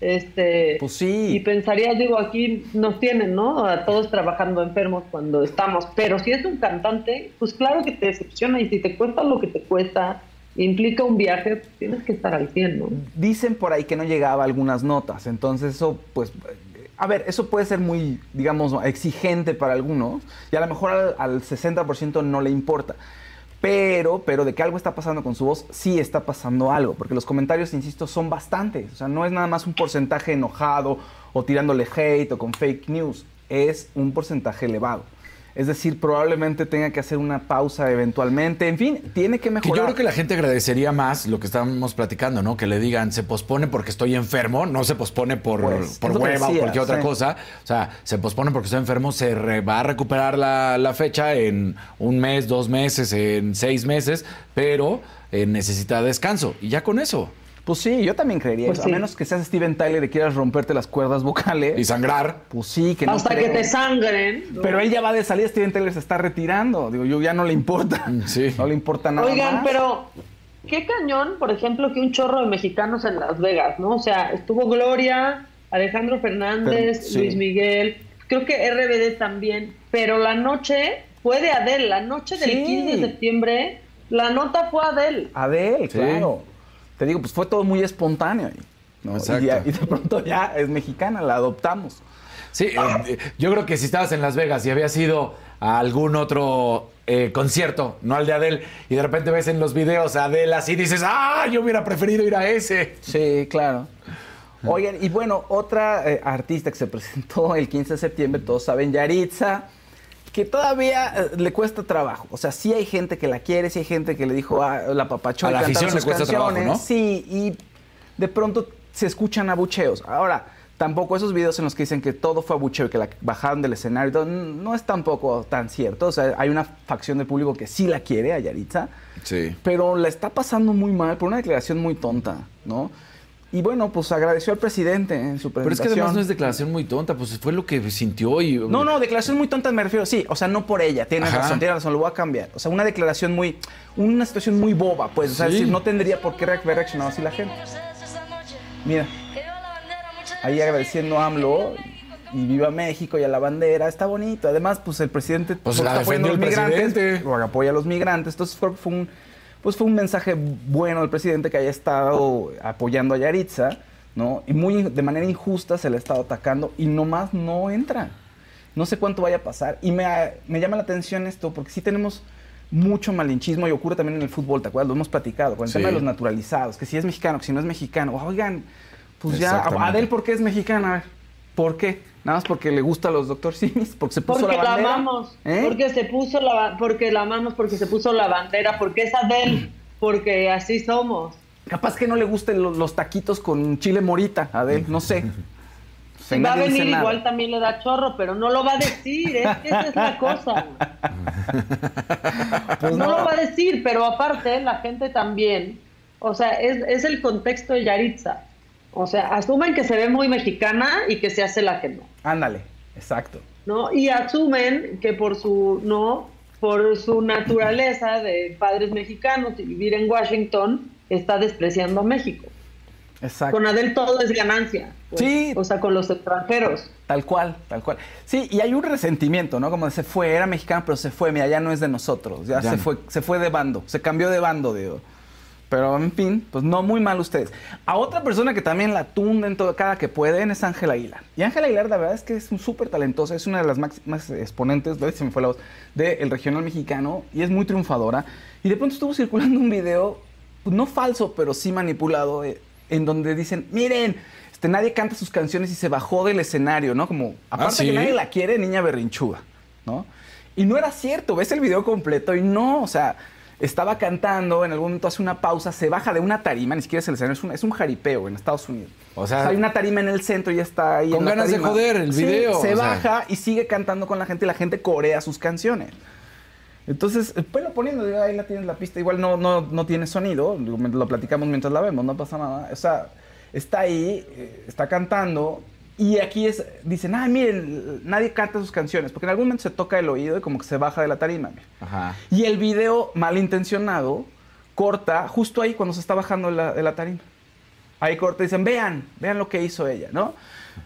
Este, Pues sí. Y pensarías, digo, aquí nos tienen, ¿no? A todos trabajando enfermos cuando estamos, pero si es un cantante, pues claro que te decepciona y si te cuesta lo que te cuesta, implica un viaje, tienes que estar al 100, ¿no? Dicen por ahí que no llegaba algunas notas, entonces eso, pues, a ver, eso puede ser muy, digamos, exigente para algunos y a lo mejor al, al 60% no le importa. Pero, pero de que algo está pasando con su voz, sí está pasando algo, porque los comentarios, insisto, son bastantes. O sea, no es nada más un porcentaje enojado o tirándole hate o con fake news, es un porcentaje elevado. Es decir, probablemente tenga que hacer una pausa eventualmente. En fin, tiene que Que mejorar. yo creo que la gente agradecería más lo que estábamos platicando, ¿no? Que le digan, se pospone porque estoy enfermo, no se pospone por, Pues, por que hueva o cualquier otra sí. cosa. O sea, se pospone porque estoy enfermo, se re- va a recuperar la, la fecha en un mes, dos meses, en seis meses, pero eh, necesita descanso. Y ya con eso. Pues sí, yo también creería Pues eso. sí. A menos que seas Steven Tyler y quieras romperte las cuerdas vocales. Y sangrar. Pues sí, que no Hasta que te sangren. Pero él ya va de salida, Steven Tyler se está retirando. Digo, yo ya no le importa. Mm, sí. No le importa nada. Oigan, más. pero qué cañón, por ejemplo, que un chorro de mexicanos en Las Vegas, ¿no? O sea, estuvo Gloria, Alejandro Fernández, Pero, sí. Luis Miguel, creo que RBD también, pero la noche fue de Adele, la noche del Sí. 15 de septiembre, la nota fue Adele. Adele, Sí. claro. Te digo, pues fue todo muy espontáneo. Y, ya- y de pronto ya es mexicana, la adoptamos. Sí, eh, yo creo que si estabas en Las Vegas y habías ido a algún otro eh, concierto, no al de Adele, y de repente ves en los videos a Adele así, dices, ¡ah! Yo hubiera preferido ir a ese. Sí, claro. Oigan, y bueno, otra eh, artista que se presentó el 15 de septiembre, todos saben, Yaritza, que todavía eh, le cuesta trabajo. O sea, sí hay gente que la quiere, sí hay gente que le dijo ah, la papachó A la afición le sus cuesta trabajo, canciones. ¿no? Sí, y de pronto se escuchan abucheos. Ahora, tampoco esos videos en los que dicen que todo fue abucheo y que la bajaron del escenario, y todo, no es tampoco tan cierto. O sea, hay una facción del público que sí la quiere a Yaritza Sí. pero la está pasando muy mal por una declaración muy tonta, ¿no? Y bueno, pues agradeció al presidente en su Pero es presentación. que además no es declaración muy tonta, pues fue lo que sintió y... No, no, declaración muy tonta me refiero, sí, o sea, no por ella, tiene razón, tiene razón, lo voy a cambiar. O sea, una declaración muy, una situación muy boba, pues, o sea, Sí. es decir, no tendría por qué haber reaccionado así la gente. Mira, ahí agradeciendo a AMLO y viva México y a la bandera, está bonito. Además, pues el presidente Pues pues, la está apoyando a los migrantes, o apoya a los migrantes. Entonces fue, fue un, pues fue un mensaje bueno del presidente que haya estado apoyando a Yaritza, ¿no? Y muy de manera injusta se le ha estado atacando y nomás no entra. No sé cuánto vaya a pasar. Y me, me llama la atención esto porque sí tenemos mucho malinchismo y ocurre también en el fútbol, ¿te acuerdas? Lo hemos platicado con el Sí. tema de los naturalizados, que si es mexicano, que si no es mexicano. Oigan, pues ya. Adel, ¿por qué es mexicana? A ver, ¿Por qué? Nada más porque le gusta a los doctor Simis, porque se puso Porque la la, bandera. amamos, ¿Eh? porque se puso la porque la amamos, porque se puso la bandera, porque es Adele, porque así somos. Capaz que no le gusten lo- los, taquitos con chile morita, Adel, no sé. Si va a venir nada. igual también le da chorro, pero no lo va a decir, es que esa es la cosa. Pues no, lo va a decir, pero aparte la gente también, o sea, es, es el contexto de Yaritza. O sea, asumen que se ve muy mexicana y que se hace la que no, Ándale, exacto. ¿no? Y asumen que por su, no, por su naturaleza de padres mexicanos y vivir en Washington, está despreciando a México. Exacto. Con Adel todo es ganancia. pues. Sí. O sea, con los extranjeros. Tal cual, tal cual. Sí, y hay un resentimiento, ¿no? Como se fue, era mexicano, pero se fue, mira, ya no es de nosotros, ya, Ya se no. fue, se fue de bando, se cambió de bando, digo. Pero en fin, pues no muy mal ustedes. A otra persona que también la tunden todo, cada que pueden es Ángela Aguilar. Y Ángela Aguilar, la verdad es que es un súper talentosa, es una de las máximas exponentes, se me fue la voz, del regional mexicano y es muy triunfadora. Y de pronto estuvo circulando un video, pues, no falso, pero sí manipulado, eh, en donde dicen, miren, este, nadie canta sus canciones y se bajó del escenario, ¿no? Como, aparte ¿sí? que nadie la quiere, niña berrinchuda, ¿no? Y no era cierto, ves el video completo y no, o sea, estaba cantando, en algún momento hace una pausa, se baja de una tarima, ni siquiera es el escenario, es un, es un jaripeo en Estados Unidos. O sea, hay una tarima en el centro y ya está ahí. con en la ganas de joder el Sí, video, se sea. baja y sigue cantando con la gente y la gente corea sus canciones. Entonces, eh, pues lo poniendo, digo, ahí la tienes la pista, igual no, no, no tiene sonido, lo platicamos mientras la vemos, no pasa nada. O sea, está ahí, eh, está cantando, y aquí es, dicen, ay, miren, nadie canta sus canciones, porque en algún momento se toca el oído y como que se baja de la tarima. Ajá. Y el video malintencionado corta justo ahí cuando se está bajando de la, de la tarima. Ahí corta y dicen, vean, vean lo que hizo ella, ¿no?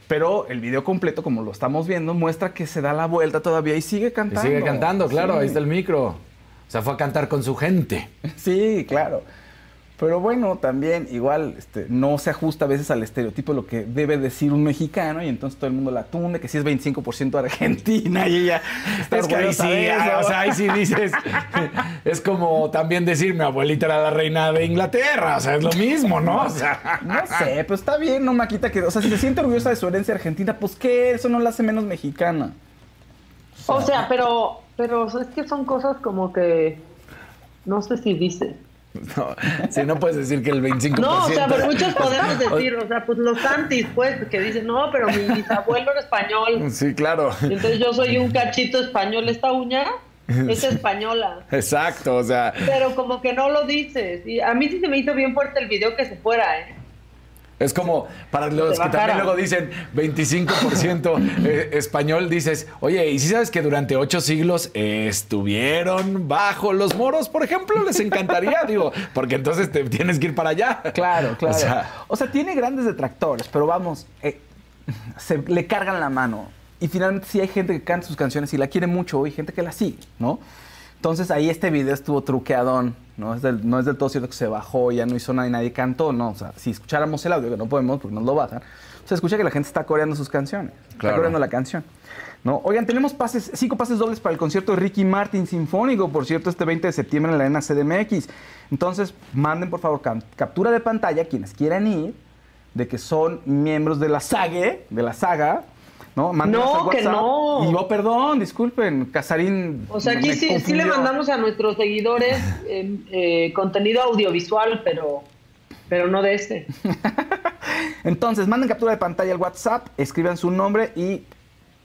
Pero el video completo, como lo estamos viendo, muestra que se da la vuelta todavía y sigue Y cantando. sigue cantando, claro, Sí. ahí está el micro. O sea, fue a cantar con su gente. Sí, claro. Pero bueno, también igual este, no se ajusta a veces al estereotipo de lo que debe decir un mexicano y entonces todo el mundo la tunde, que si es 25% argentina y ella está Es que ahí sí, orgullosa de eso. ah, o sea, ahí sí dices. es como también decir mi abuelita era la reina de Inglaterra. O sea, es lo mismo, ¿no? O sea. No sé, pero está bien, no Maquita, que, o sea, si se siente orgullosa de su herencia argentina, pues qué, eso no la hace menos mexicana. O sea, pero, pero es que son cosas como que no sé si dices. No, si no puedes decir que el 25%. No, o sea, pero muchos podemos decir, o sea, pues los antis, pues, que dicen, no, pero mi bisabuelo era español. Sí, claro. Y entonces yo soy un cachito español. Esta uña es española. Exacto, o sea. Pero como que no lo dices. Y a mí sí se me hizo bien fuerte el video que se fuera, ¿eh? Es como para los que también luego dicen 25% eh, español, dices, oye, ¿y si sabes que durante ocho siglos estuvieron bajo los moros, por ejemplo? Les encantaría, digo, porque entonces te tienes que ir para allá. Claro, claro. O sea, tiene grandes detractores, pero vamos, eh, se le cargan la mano. Y finalmente sí hay gente que canta sus canciones y la quiere mucho y gente que la sigue, ¿no? Entonces ahí este video estuvo truqueadón, ¿no? Es del, no es del todo cierto que se bajó, ya no hizo nada y nadie cantó, no. O sea, si escucháramos el audio, que no podemos porque nos lo bajan, se escucha que la gente está coreando sus canciones, está coreando la canción. ¿no? Oigan, tenemos pases, cinco pases dobles para el concierto de Ricky Martin Sinfónico, por cierto, este 20 de septiembre en la Arena CDMX. Entonces, manden por favor captura de pantalla quienes quieran ir, de que son miembros de la saga, de la saga, ¿no? no, que no. Y yo, perdón, disculpen, Casarín. O sea, aquí sí, sí, le mandamos a nuestros seguidores eh, eh, contenido audiovisual, pero, pero no de este. Entonces, manden captura de pantalla al WhatsApp, escriban su nombre y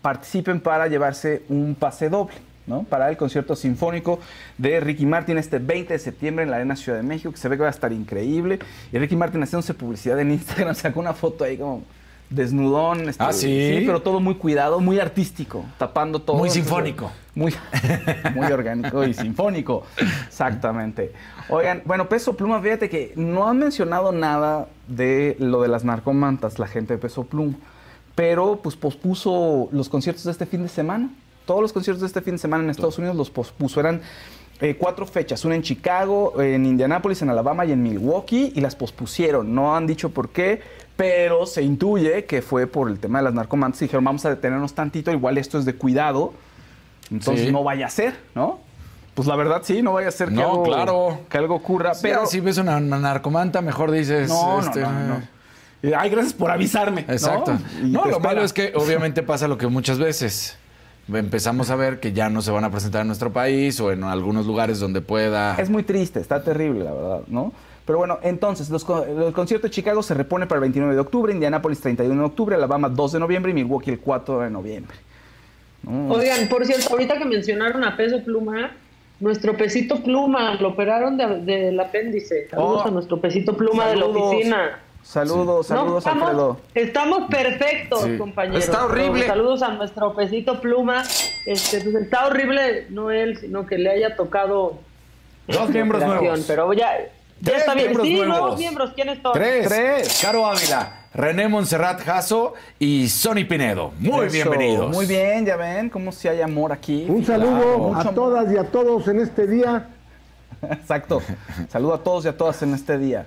participen para llevarse un pase doble. ¿no? Para el concierto sinfónico de Ricky Martin este 20 de septiembre en la Arena Ciudad de México, que se ve que va a estar increíble. Y Ricky Martin haciéndose publicidad en Instagram, sacó una foto ahí como desnudón. Este, ah, ¿sí? pero todo muy cuidado, muy artístico, tapando todo. Muy sinfónico. Muy, muy orgánico y sinfónico. Exactamente. Oigan, bueno, Peso Pluma, fíjate que no han mencionado nada de lo de las narcomantas, la gente de Peso Pluma, pero pues pospuso los conciertos de este fin de semana. Todos los conciertos de este fin de semana en Estados Unidos los pospuso. Eran eh, cuatro fechas, una en Chicago, en Indianápolis, en Alabama y en Milwaukee, y las pospusieron. No han dicho por qué, pero se intuye que fue por el tema de las narcomantas. Dijeron, vamos a detenernos tantito, igual esto es de cuidado, entonces no vaya a ser, ¿no? Pues la verdad sí, no vaya a ser que, algo, claro. que algo ocurra. pero si ves una, narcomanta, mejor dices... No, este, no, no, Ay, gracias por avisarme. Exacto. No, lo malo es que obviamente pasa lo que muchas veces empezamos a ver que ya no se van a presentar en nuestro país o en algunos lugares donde pueda. Es muy triste, está terrible, la verdad, ¿no? Pero bueno, entonces, los, el concierto de Chicago se repone para el 29 de octubre, Indianapolis 31 de octubre, Alabama 2 de noviembre y Milwaukee el 4 de noviembre. Oigan, por cierto, ahorita que mencionaron a Peso Pluma, nuestro pesito pluma, lo operaron del apéndice. Saludos oh, a nuestro pesito pluma de la oficina. Saludos, saludos, estamos, Alfredo. Estamos perfectos, compañeros. Está horrible. Saludos a nuestro pesito pluma. Este, pues está horrible, no él, sino que le haya tocado. Dos miembros nuevos. Pero ya, ya está bien. Sí, nuevos. nuevos miembros. ¿Quiénes son? Tres. Tres. Caro Ávila. René Monserrat Jasso y Sonny Pinedo. Muy bienvenidos. Muy bien, ya ven cómo si hay amor aquí. Un saludo a todas y a todos en este día. Exacto. Saludo a todos y a todas en este día.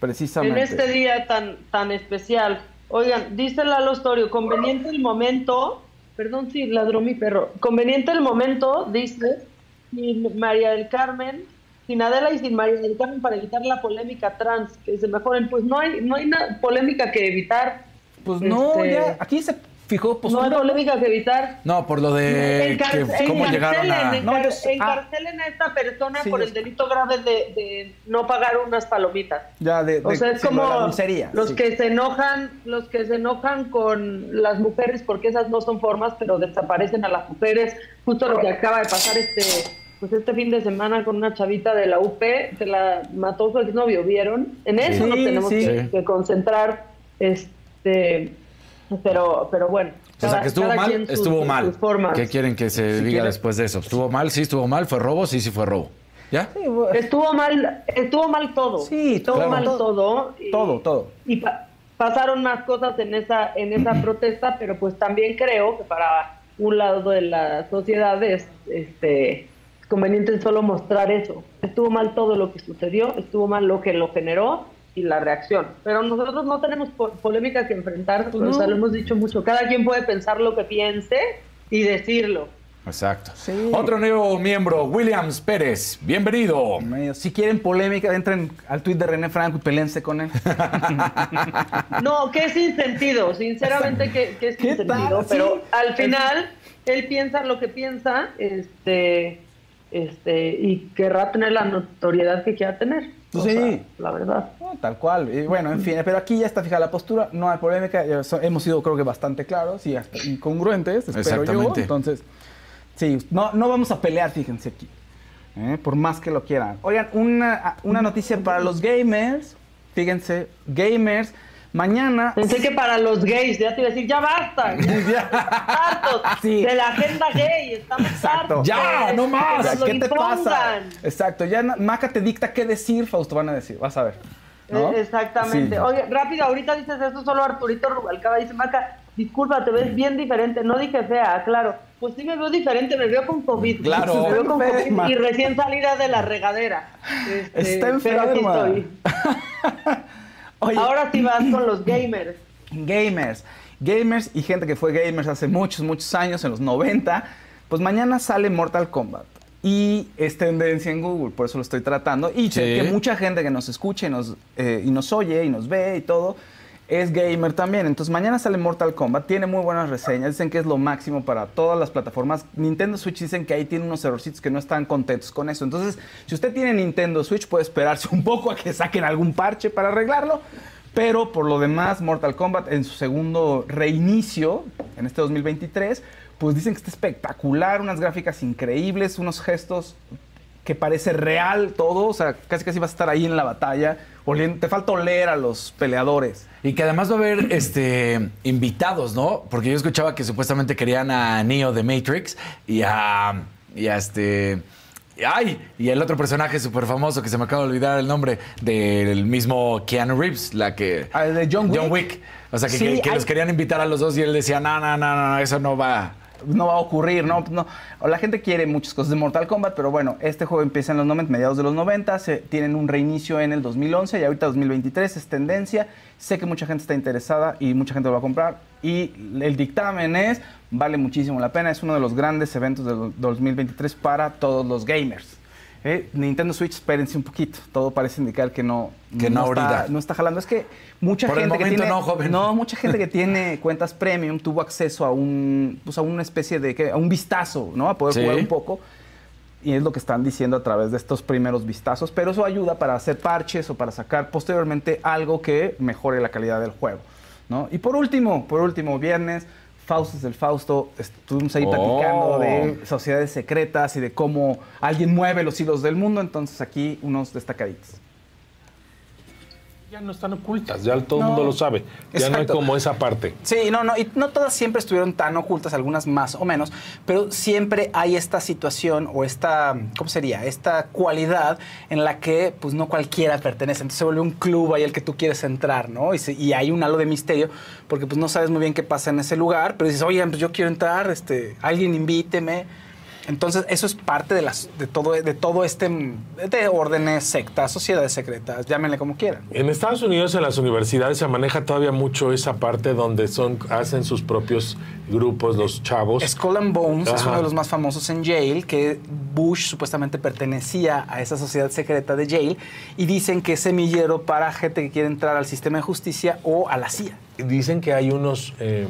Precisamente. En este día tan, tan especial. Oigan, dice Lalo Storio, conveniente el momento, perdón si ladró mi perro, conveniente el momento, dice, sin María del Carmen, sin Adela y sin María del Carmen para evitar la polémica trans, que se mejoren. Pues no hay, no hay una polémica que evitar. Pues no, este, ya, aquí se fijó No hay polémica que evitar. No, por lo de cómo llegaron a... encarcelen a esta persona por el delito grave de, no pagar unas palomitas. Ya, de, o sea, es como los que se enojan, los que se enojan con las mujeres porque esas no son formas, pero desaparecen a las mujeres. Justo lo que acaba de pasar este pues este fin de semana con una chavita de la UP, se la mató su exnovio, ¿vieron? En eso nos tenemos que, que concentrar, este pero, pero bueno. o sea, que estuvo mal, estuvo mal. ¿Qué quieren que se diga después de eso? ¿Estuvo mal? Sí, estuvo mal. ¿Fue robo? Sí, sí fue robo. ¿Ya? estuvo mal, estuvo mal todo. Sí, estuvo mal todo. todo, todo. Y pasaron más cosas en esa, en esa protesta, pero pues también creo que para un lado de la sociedad es este conveniente solo mostrar eso. Estuvo mal todo lo que sucedió, estuvo mal lo que lo generó y la reacción. Pero nosotros no tenemos polémica que enfrentar, pues lo hemos dicho mucho. Cada quien puede pensar lo que piense y decirlo. Exacto. Otro nuevo miembro, Williams Pérez. Bienvenido. Si quieren polémica, entren al tuit de René Franco y pelense con él. no, que es sin sentido. Sinceramente, que, es sin sentido. Pero al final, él piensa lo que piensa, este, este, y querrá tener la notoriedad que quiera tener. O Sí. sea, la verdad. No, tal cual. Y bueno, en fin, pero aquí ya está fijada la postura, no hay polémica, hemos sido creo que bastante claros y hasta incongruentes, espero yo. Exactamente. Entonces, sí, no, no vamos a pelear, fíjense aquí, ¿eh? por más que lo quieran. Oigan, una, una noticia para los gamers, fíjense, gamers, mañana... Pensé que para los gays, ya te iba a decir, ya basta. Ya, hartos Sí. de la agenda gay, estamos hartos. Ya, no más. nos ¿Qué te pasa? Exacto, ya Maca te dicta qué decir, Fausto, van a decir, vas a ver. ¿no? Eh, Exactamente. Sí. Oye, rápido, ahorita dices eso, solo Arturito Rubalcaba dice, Maca, disculpa, te ves bien diferente. No dije fea, claro. Pues sí me veo diferente, me veo con COVID. Claro. Me veo con. COVID y recién salida de la regadera. Este, Está Pero aquí enferma. estoy. Oye, Ahora sí vas con los gamers. gamers, gamers y gente que fue gamers hace muchos, muchos años, en los 90, pues mañana sale Mortal Kombat. Y es tendencia en Google, por eso lo estoy tratando. Y Sí. que mucha gente que nos escucha y nos, eh, y nos oye y nos ve y todo, es gamer también. Entonces mañana sale Mortal Kombat, tiene muy buenas reseñas, dicen que es lo máximo para todas las plataformas. Nintendo Switch dicen que ahí tiene unos errorcitos que no están contentos con eso. Entonces, si usted tiene Nintendo Switch, puede esperarse un poco a que saquen algún parche para arreglarlo. Pero por lo demás, Mortal Kombat en su segundo reinicio, en este 2023, pues dicen que está espectacular, unas gráficas increíbles, unos gestos que parece real todo, o sea, casi casi vas a estar ahí en la batalla, oliendo- te falta oler a los peleadores. Y que además va a haber este invitados, ¿no? Porque yo escuchaba que supuestamente querían a Neo de Matrix y a, y a este. ¡Ay! Y el otro personaje súper famoso que se me acaba de olvidar el nombre del mismo Keanu Reeves, la que. Ah, de John Wick. O sea, que, Sí, que- que hay- los querían invitar a los dos y él decía, no, no, no, no, eso no va. No va a ocurrir, ¿no? no. La gente quiere muchas cosas de Mortal Kombat, pero bueno, este juego empieza en los 90, mediados de los 90, se, tienen un reinicio en el 2011 y ahorita 2023 es tendencia. Sé que mucha gente está interesada y mucha gente lo va a comprar. Y el dictamen es, vale muchísimo la pena, es uno de los grandes eventos del 2023 para todos los gamers. ¿Eh? Nintendo Switch, espérense un poquito. Todo parece indicar que no, Que no está, no está jalando. Es que mucha Por el gente que tiene, no, joven. no, mucha gente que tiene cuentas premium tuvo acceso a un, pues a una especie de, a un vistazo, ¿no? A poder Sí. jugar un poco. Y es lo que están diciendo a través de estos primeros vistazos. Pero eso ayuda para hacer parches o para sacar posteriormente algo que mejore la calidad del juego, ¿no? Y por último, por último, viernes, Faustos del Fausto, estuvimos ahí Oh. platicando de sociedades secretas y de cómo alguien mueve los hilos del mundo. Entonces aquí unos destacaditos. Ya no están ocultas, ya todo el No, mundo lo sabe. Ya no hay como esa parte. Sí, no, no, y no todas siempre estuvieron tan ocultas, algunas más o menos, pero siempre hay esta situación o esta, ¿cómo sería? Esta cualidad en la que pues no cualquiera pertenece, entonces se vuelve un club ahí al que tú quieres entrar, ¿no? Y, se- y hay un halo de misterio porque pues no sabes muy bien qué pasa en ese lugar, pero dices, oye, pues yo quiero entrar, este, alguien invíteme. Entonces, eso es parte de, las, de, todo, de todo este, de órdenes, sectas, sociedades secretas, llámenle como quieran. En Estados Unidos, en las universidades, se maneja todavía mucho esa parte donde son, hacen sus propios grupos, los chavos. Skull and Bones es uno de los más famosos en Yale, que Bush supuestamente pertenecía a esa sociedad secreta de Yale y dicen que es semillero para gente que quiere entrar al sistema de justicia o a la CIA. Dicen que hay unos, eh,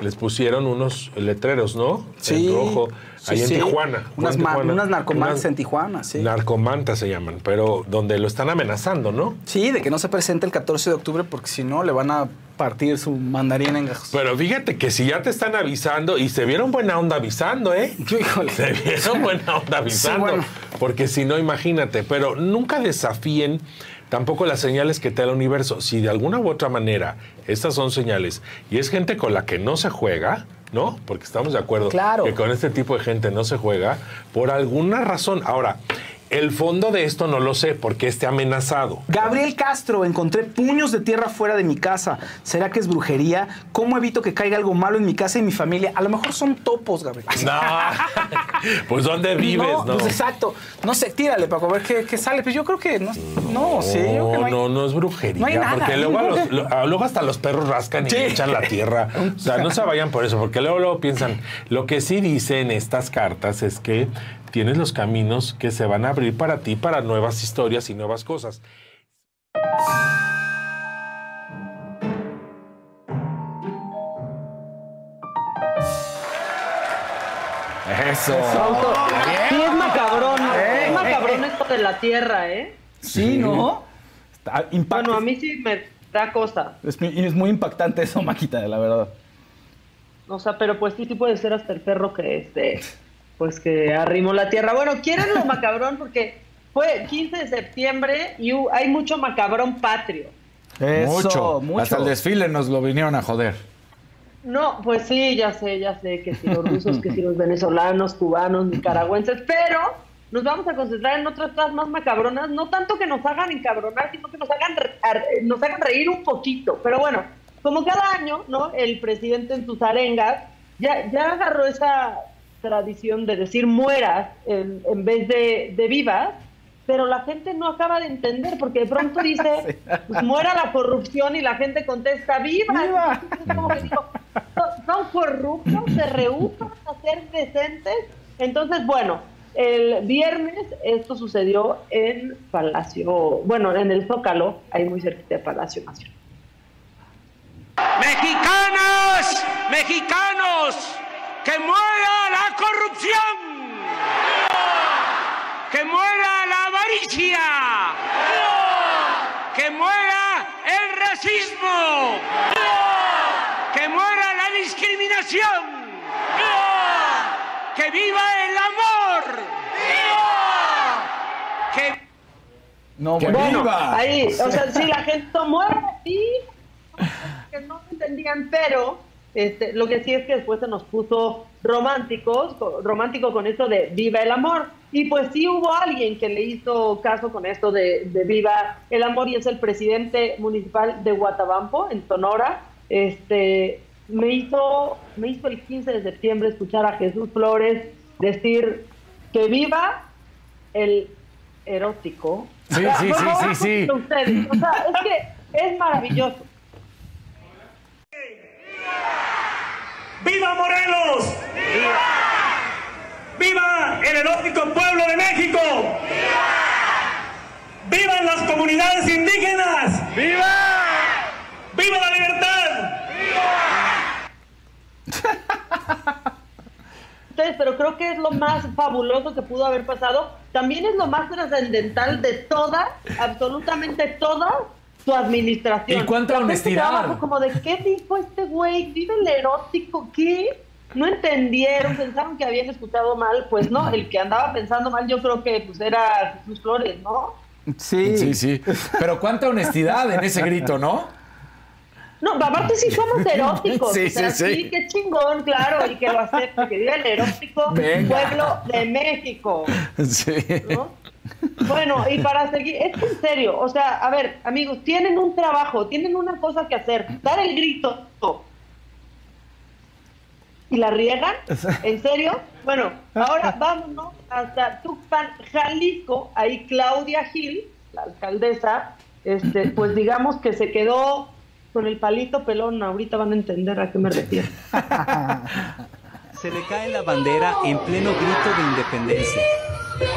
les pusieron unos letreros, ¿no? Sí, En rojo, sí, ahí en. Tijuana. Unas en ma- Tijuana. unas narcomantas Unas en Tijuana, sí. Narcomantas se llaman, pero donde lo están amenazando, ¿no? Sí, de que no se presente el 14 de octubre porque si no le van a partir su mandarín en gajos. Pero fíjate que si ya te están avisando, y se vieron buena onda avisando, ¿eh? Híjole. Se vieron buena onda avisando. bueno. Porque si no, imagínate. Pero nunca desafíen tampoco las señales que te da el universo. Si de alguna u otra manera estas son señales y es gente con la que no se juega, ¿no? Porque estamos de acuerdo Claro. que con este tipo de gente no se juega por alguna razón. Ahora, el fondo de esto no lo sé porque esté amenazado. Gabriel Castro, encontré puños de tierra fuera de mi casa. ¿Será que es brujería? ¿Cómo evito que caiga algo malo en mi casa y mi familia? A lo mejor son topos, Gabriel. No, pues ¿dónde vives? no, No, pues exacto. No sé, tírale, Paco, a ver qué, qué sale. Pues yo creo que no, no, sí. yo creo que No, no, hay- no, no es brujería. no hay nada. Porque luego, a los- lo- a- luego hasta los perros rascan y Sí. echan la tierra. O sea, no se vayan por eso, porque luego, luego piensan. Lo que sí dice en estas cartas es que tienes los caminos que se van a abrir para ti para nuevas historias y nuevas cosas. Eso. Sí, es macabrón. Eh, es macabrón eh, esto de la tierra, ¿eh? Sí, ¿no? Está Bueno, a mí sí me da cosa. es, es muy impactante eso, Maquita, la verdad. O sea, pero pues sí, sí puede ser hasta el perro que este, pues que arrimó la tierra. Bueno, quieren lo macabrón porque fue 15 de septiembre y hay mucho macabrón patrio. Eso, mucho. mucho. Hasta el desfile nos lo vinieron a joder. No, pues sí, ya sé, ya sé que si los rusos, que si los venezolanos, cubanos, nicaragüenses, pero nos vamos a concentrar en otras cosas más macabronas, no tanto que nos hagan encabronar, sino que nos hagan, nos hagan reír un poquito. Pero bueno, como cada año, ¿no? El presidente en sus arengas ya, ya agarró esa tradición de decir mueras en, en vez de, de vivas, pero la gente no acaba de entender, porque de pronto dice, pues, muera la corrupción y la gente contesta, ¡viva! ¡Viva! Entonces, como que digo, son, son corruptos, se rehusan a ser decentes. Entonces, bueno, el viernes esto sucedió en Palacio, bueno, en el Zócalo, ahí muy cerquita de Palacio Nacional. Mexicanas, mexicanos, que muera la corrupción, que muera la avaricia, que muera el racismo, que muera la discriminación, que viva el amor, que No, ¡Que bueno. viva! Ahí, o sea, sí, la gente muere, sí, que no entendían, pero este, lo que sí es que después se nos puso románticos, co- romántico con esto de viva el amor. Y pues sí hubo alguien que le hizo caso con esto de, de viva el amor y es el presidente municipal de Guatabampo, en Sonora. Este, me hizo, me hizo el 15 de septiembre escuchar a Jesús Flores decir que viva el erótico. Sí, O sea, sí, sí, sí, sí. ustedes. O sea, es que es maravilloso. ¡Viva Morelos! ¡Viva! ¡Viva el erótico pueblo de México! ¡Viva! ¡Vivan las comunidades indígenas! ¡Viva! ¡Viva la libertad! Ustedes, pero creo que es lo más fabuloso que pudo haber pasado. También es lo más trascendental de toda, absolutamente toda su administración. ¿Y cuánta La honestidad? Como de qué dijo este güey, vive el erótico, ¿qué? No entendieron, pensaron que habían escuchado mal, pues no, el que andaba pensando mal yo creo que pues era Jesús Flores, ¿no? Sí. Sí, sí. Pero cuánta honestidad en ese grito, ¿no? No, aparte sí somos eróticos. Sí, o sea, sí, sí. sí, qué chingón, claro, y que lo acepte, que vive el erótico Venga. pueblo de México. Sí. ¿no? Bueno, y para seguir, es que en serio, o sea, a ver, amigos, tienen un trabajo, tienen una cosa que hacer, dar el grito y la riegan, ¿en serio? Bueno, ahora vámonos hasta Tuxpan, Jalisco, ahí Claudia Gil, la alcaldesa, este, pues digamos que se quedó con el palito pelón, ahorita van a entender a qué me refiero. Se le cae la bandera en pleno grito de independencia. En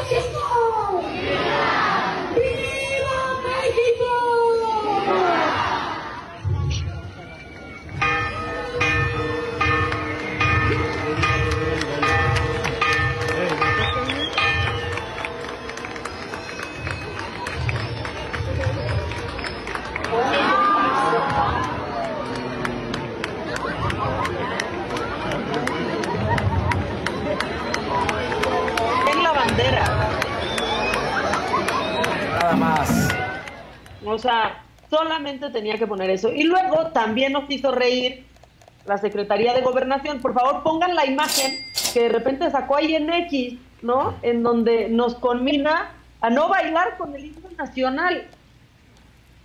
sea, solamente tenía que poner eso. Y luego también nos hizo reír la Secretaría de Gobernación. Por favor, pongan la imagen que de repente sacó ahí en X, ¿no? En donde nos conmina a no bailar con el himno nacional.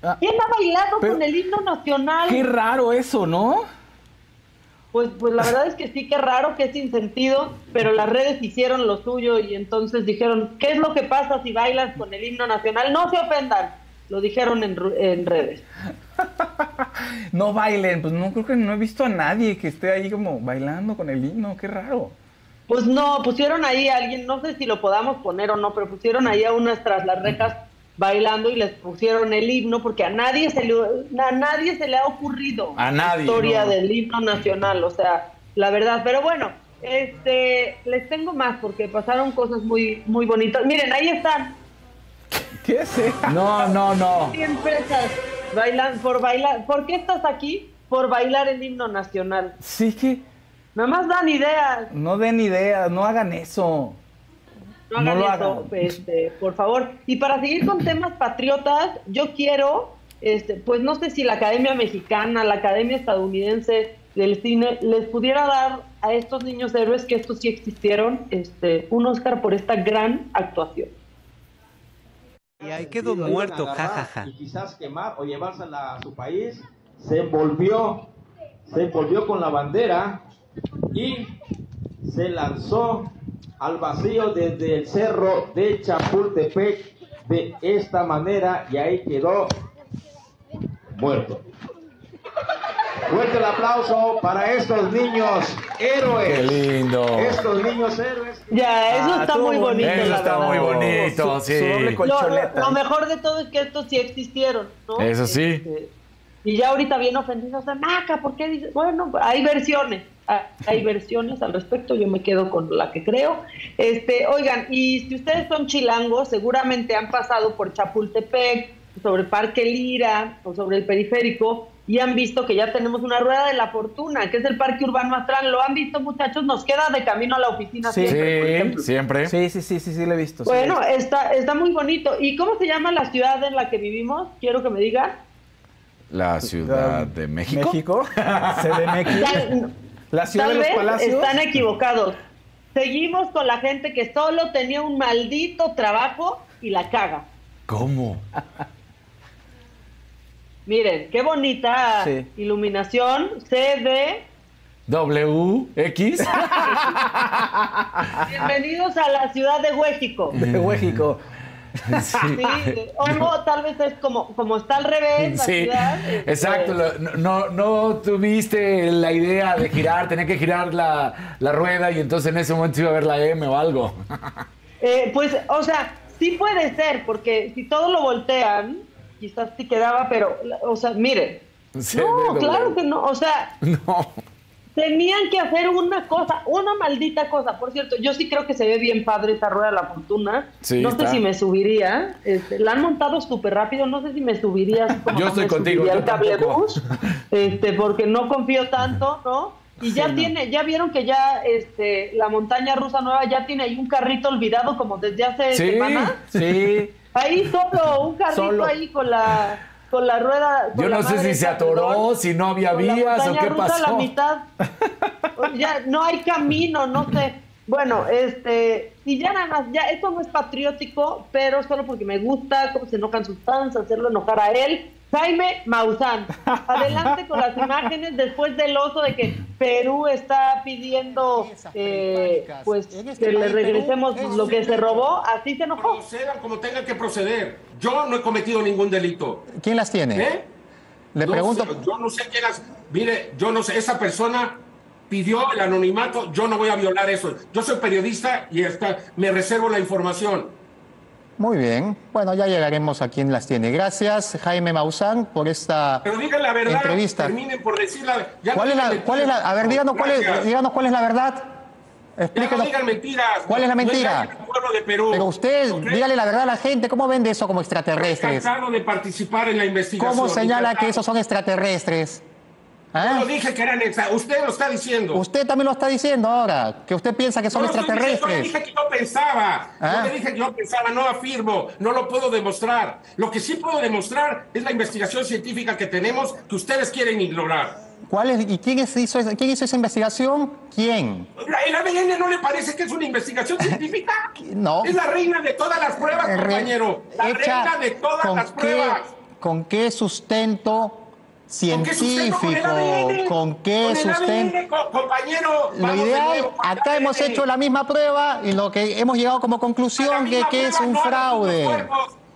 Ah, ¿Quién ha bailado pero- con el himno nacional? Qué raro eso, ¿no? Pues, pues la verdad es que sí, que raro, que es sin sentido, pero las redes hicieron lo suyo y entonces dijeron, ¿qué es lo que pasa si bailas con el himno nacional? No se ofendan, lo dijeron en, en redes. No bailen, pues no creo que no he visto a nadie que esté ahí como bailando con el himno, qué raro. Pues no, pusieron ahí a alguien, no sé si lo podamos poner o no, pero pusieron ahí a unas tras las rejas bailando y les pusieron el himno porque a nadie se le, a nadie se le ha ocurrido A nadie, la historia no. del himno nacional, o sea, la verdad. Pero bueno, este, les tengo más porque pasaron cosas muy, muy bonitas. Miren, ahí están. ¿Qué es eso? No, no, no. 100 presas bailan, por bailar. ¿Por qué estás aquí? Por bailar el himno nacional. Sí que. Nada más dan ideas. No den ideas, no hagan eso. No hagan lo eso, hagan. este, por favor. Y para seguir con temas patriotas, yo quiero, este, pues no sé si la Academia Mexicana, la Academia Estadounidense del Cine les pudiera dar a estos niños héroes, que estos sí existieron, este, un Oscar por esta gran actuación. Y ahí quedó muerto, jajaja. Y quizás quemar o llevársela a su país, se envolvió, se envolvió con la bandera y se lanzó al vacío desde el cerro de Chapultepec de esta manera y ahí quedó muerto. Fuerte el aplauso para estos niños héroes. Qué lindo. Estos niños héroes. Ya, eso Ah, está muy bonito. Eso la está verdad. muy bonito, Su- sí. su doble Lo, lo mejor de todo es que estos sí existieron, ¿no? Eso sí. Este, y ya ahorita bien ofendidos de Maca, ¿por qué dices? Bueno, hay versiones, hay versiones al respecto, yo me quedo con la que creo. Este, oigan, y si ustedes son chilangos, seguramente han pasado por Chapultepec, sobre Parque Lira o sobre el periférico y han visto que ya tenemos una rueda de la fortuna, que es el Parque Urbano Astral. ¿Lo han visto, muchachos? Nos queda de camino a la oficina Sí. siempre, por Sí, ejemplo. siempre. Sí, sí, sí, sí, sí, lo he visto. Bueno, está, está muy bonito. ¿Y cómo se llama la ciudad en la que vivimos? Quiero que me digan. La Ciudad de México. México. CDMX. La ciudad tal de los vez palacios. están equivocados. Seguimos con la gente que solo tenía un maldito trabajo y la caga. ¿Cómo? Miren, qué bonita Sí. iluminación. CD. W, X. Bienvenidos a la ciudad de México. De México. Sí. Sí, o no, tal vez es como, como está al revés la ciudad. este, exacto. No, no, no tuviste la idea de girar, tenía que girar la, la rueda y entonces en ese momento iba a ver la M o algo. Eh, pues, o sea, sí puede ser, porque si todo lo voltean, quizás sí quedaba, pero, o sea, miren. No, CDW. claro que no, o sea, No. tenían que hacer una cosa, una maldita cosa. Por cierto, yo sí creo que se ve bien padre esa rueda de la fortuna. Sí, no está. sé si me subiría, este, la han montado súper rápido, no sé si me subiría así como Yo estoy me contigo, yo al cablebús, tampoco. este, porque no confío tanto, ¿no? Y ya tiene, ya vieron que ya este, la montaña rusa nueva ya tiene ahí un carrito olvidado como desde hace Sí, semanas. Sí. Ahí solo, un carrito Solo. ahí con la con la rueda. con Yo no sé si se atoró, perdón, si no había vías o qué rusa a la pasó. mitad. Ya no hay camino, no sé. Bueno, este, y ya nada más, ya esto no es patriótico, pero solo porque me gusta cómo se enojan sus fans, hacerlo enojar a él. Jaime Maussan, adelante con las imágenes después del oso de que Perú está pidiendo eh, pues que le regresemos lo que se robó, así se enojó. Procedan como tengan que proceder. Yo no he cometido ningún delito. ¿Quién las tiene? ¿Eh? Le No pregunto. sé, yo no sé quién las. Mire, yo no sé. Esa persona pidió el anonimato. Yo no voy a violar eso. Yo soy periodista y está, me reservo la información. Muy bien. Bueno, ya llegaremos a quién las tiene. Gracias, Jaime Maussan, por esta Pero digan la verdad. entrevista. Terminen por decir la ya no ¿Cuál es la, cuál es la, a ver, díganos cuál es, díganos cuál es la verdad. Ya no Explíquenos. digan mentiras. ¿Cuál es la mentira? engañen al pueblo de Perú. Pero usted, dígale la verdad a la gente. ¿Cómo vende eso como Estoy extraterrestres? cansado de participar en la investigación. ¿Cómo señala que esos son extraterrestres? Yo ¿Ah? no dije que eran Usted lo está diciendo. Usted también lo está diciendo ahora, que usted piensa que son No lo diciendo, Yo le extraterrestres. dije que yo pensaba. Ah. Yo le dije que yo pensaba, no afirmo, no lo puedo demostrar. Lo que sí puedo demostrar es la investigación científica que tenemos que ustedes quieren ignorar. ¿Cuál es, ¿Y quién, hizo, quién hizo esa investigación? ¿Quién? ¿La- ¿El ADN no le parece que es una investigación científica? No. Es la reina de todas las pruebas, compañero. La reina de todas las qué- pruebas. ¿Con qué sustento científico? ¿Con qué sustento? Compañero. Lo ideal, acá hemos hecho la misma prueba y lo que hemos llegado como conclusión que, que es un fraude.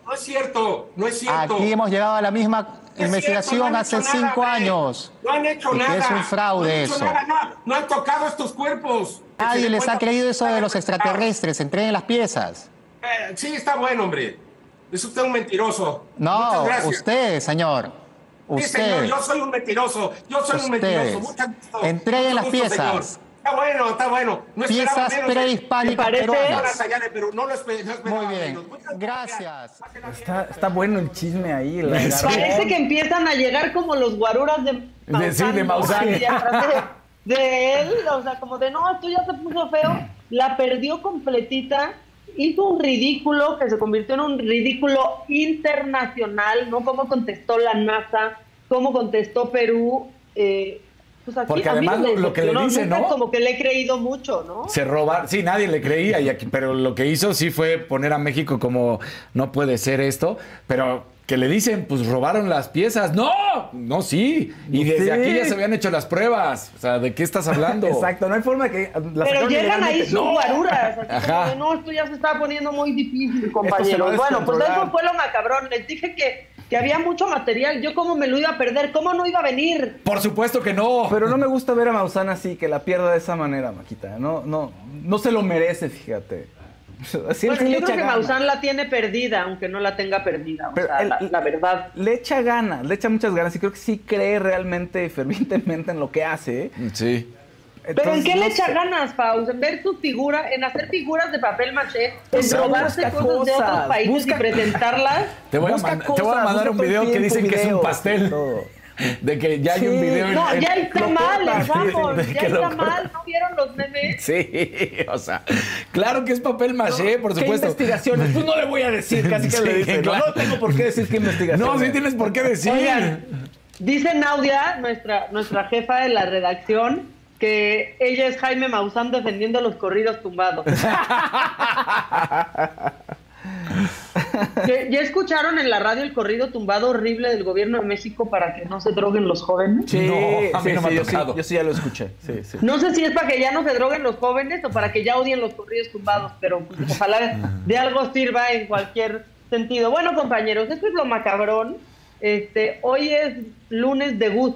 No es cierto, no es cierto. Aquí hemos llegado a la misma Es investigación cierto, hace nada, cinco años. No han hecho Y que nada. es un fraude no eso. nada, no, han tocado estos cuerpos. Nadie les ha creído eso de los extraterrestres. Entreguen las piezas. Eh, sí, está bueno, hombre. Es usted un mentiroso. No, usted, señor. Sí, señor, Usted. yo soy un mentiroso. Yo soy un Ustedes. mentiroso. Mucho gusto. Entreguen Mucho las gusto, piezas. señor. Está bueno, está bueno. No Piezas prehispánicas peruanas. No lo Muy bien. Muchas Gracias. Está, está bueno el chisme ahí. la Parece que empiezan a llegar como los guaruras de De- sí, de atrás De, de él, o sea, como de no, esto ya se puso feo. La perdió completita. Hizo un ridículo que se convirtió en un ridículo internacional, ¿no? Cómo contestó la NASA, cómo contestó Perú. Eh, pues aquí, Porque además lo- que le dice, ¿no? Como que le he creído mucho, ¿no? Se robar, sí, nadie le creía, y aquí, pero lo que hizo sí fue poner a México como no puede ser esto, pero que le dicen, pues robaron las piezas. No, no, sí. Y desde Sí. aquí ya se habían hecho las pruebas. O sea, ¿de qué estás hablando? Exacto, no hay forma de que. Pero llegan ahí sus No. guaruras. Así Ajá. de, no, esto ya se está poniendo muy difícil, compañeros. Bueno, pues eso fue lo macabrón. Les dije que, que había mucho material. Yo cómo me lo iba a perder, cómo no iba a venir. Por supuesto que no. Pero no me gusta ver a Maussan así, que la pierda de esa manera, Maquita. No, no, no se lo merece, fíjate. Sí, bueno, sí yo creo que. Maussan la tiene perdida, aunque no la tenga perdida. O Pero sea, el- la, la verdad. Le echa ganas, le echa muchas ganas y creo que sí cree realmente fervientemente en lo que hace. Sí. Pero ¿en qué le echa sé. ganas, Faust? En ver sus figuras, en hacer figuras de papel maché, en sea, robarse busca cosas, de otros países busca- y presentarlas. Te voy, a te voy mandar un video que dicen que es un pastel. todo. De que ya hay Sí. un video en- No, en- ya está lo mal, cortan, les vamos, de ya cortan. mal. ¿No vieron los memes? Sí, o sea, claro que es papel maché, por ¿Qué supuesto. investigaciones? Pues no le voy a decir, casi que Sí, le dice. claro. No, no tengo por qué decir qué investigación. No, sí tienes por qué decir. Oigan, dice Naudia, nuestra, nuestra jefa de la redacción, que ella es Jaime Maussan defendiendo los corridos tumbados. ¿Ya ya escucharon en la radio el corrido tumbado horrible del gobierno de México para que no se droguen los jóvenes? Sí, No, a mí sí, no me sí, ha yo sí, tocado. yo sí ya lo escuché. Sí, sí. No sé si es para que ya no se droguen los jóvenes o para que ya odien los corridos tumbados, pero pues, ojalá de algo sirva en cualquier sentido. Bueno, compañeros, esto es lo macabrón. Este, hoy es lunes de Gus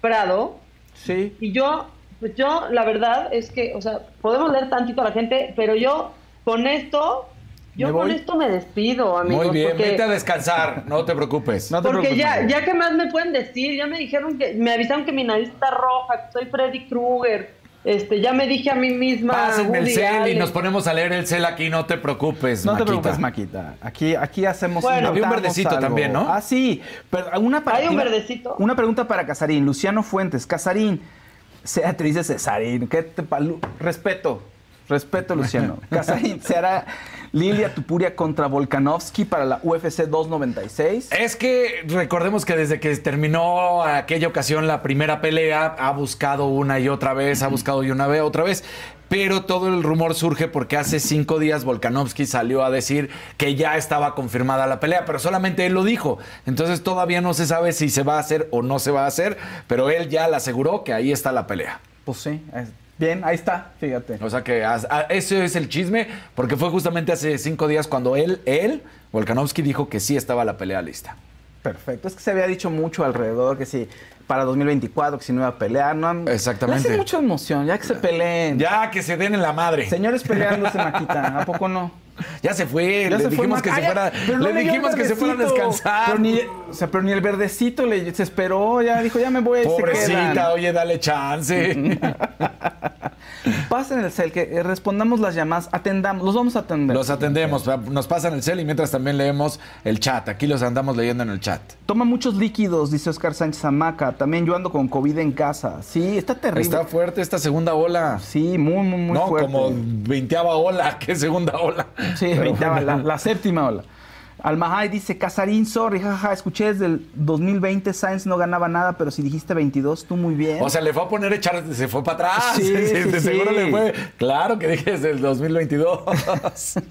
Prado Sí. y yo, pues yo, la verdad es que, o sea, podemos leer tantito a la gente, pero yo con esto, yo ¿Me con voy? esto me despido, amigos. Muy bien, porque- vete a descansar, no te preocupes. No te porque preocupes, ya, ya que más me pueden decir, ya me dijeron que, me avisaron que mi nariz está roja, que soy Freddy Krueger, este, ya me dije a mí misma. Pásenme el cel y nos ponemos a leer el cel aquí, no te preocupes, No te Maquita. preocupes, Maquita. Aquí, aquí hacemos Bueno. Había un verdecito algo. también, ¿no? Ah, sí. Pero una para- ¿Hay un una- verdecito? Una pregunta para Casarín. Luciano Fuentes. Casarín. Sea dice Cesarín. ¿Qué te Respeto. Respeto, Luciano. Casarín, ¿se hará Lilia Tupuria contra Volkanovski para la UFC 296? Es que recordemos que desde que terminó aquella ocasión la primera pelea, ha buscado una y otra vez, ha buscado y una vez otra vez. Pero todo el rumor surge porque hace cinco días Volkanovski salió a decir que ya estaba confirmada la pelea, pero solamente él lo dijo. Entonces todavía no se sabe si se va a hacer o no se va a hacer, pero él ya le aseguró que ahí está la pelea. Pues sí. Bien, ahí está. Fíjate. O sea que as- a- ese es el chisme, porque fue justamente hace cinco días cuando él, él, Volkanovski, dijo que sí estaba la pelea lista. Perfecto. Es que se había dicho mucho alrededor que si para 2024, que si no iba a pelear. No Exactamente. Le hace mucha emoción. Ya que se peleen. Ya que se den en la madre. Señores peleándose, Maquita. ¿A poco no? Ya se fue, Ya le se dijimos que se fuera, no le dijimos que se fuera a descansar. Pero ni, o sea, pero ni el verdecito le, se esperó, ya dijo, ya me voy Pobrecita, oye, dale chance. Pasen el cel, que eh, respondamos las llamadas, atendamos, los vamos a atender. Los atendemos, nos pasan el cel y mientras también leemos el chat. Aquí los andamos leyendo en el chat. Toma muchos líquidos, dice Oscar Sánchez Amaca. También yo ando con COVID en casa. Sí, está terrible. Está fuerte esta segunda ola. Sí, muy, muy, muy no, fuerte. como veinteava ola, ¿qué segunda ola? Sí, la, la séptima ola. Almahay dice, Casarín, sorry, jaja, escuché desde el 2020 Sainz no ganaba nada, pero si dijiste 22, tú muy bien. O sea, le fue a poner echar, se fue para atrás. Sí, sí, de seguro le fue. Claro que dije desde el 2022.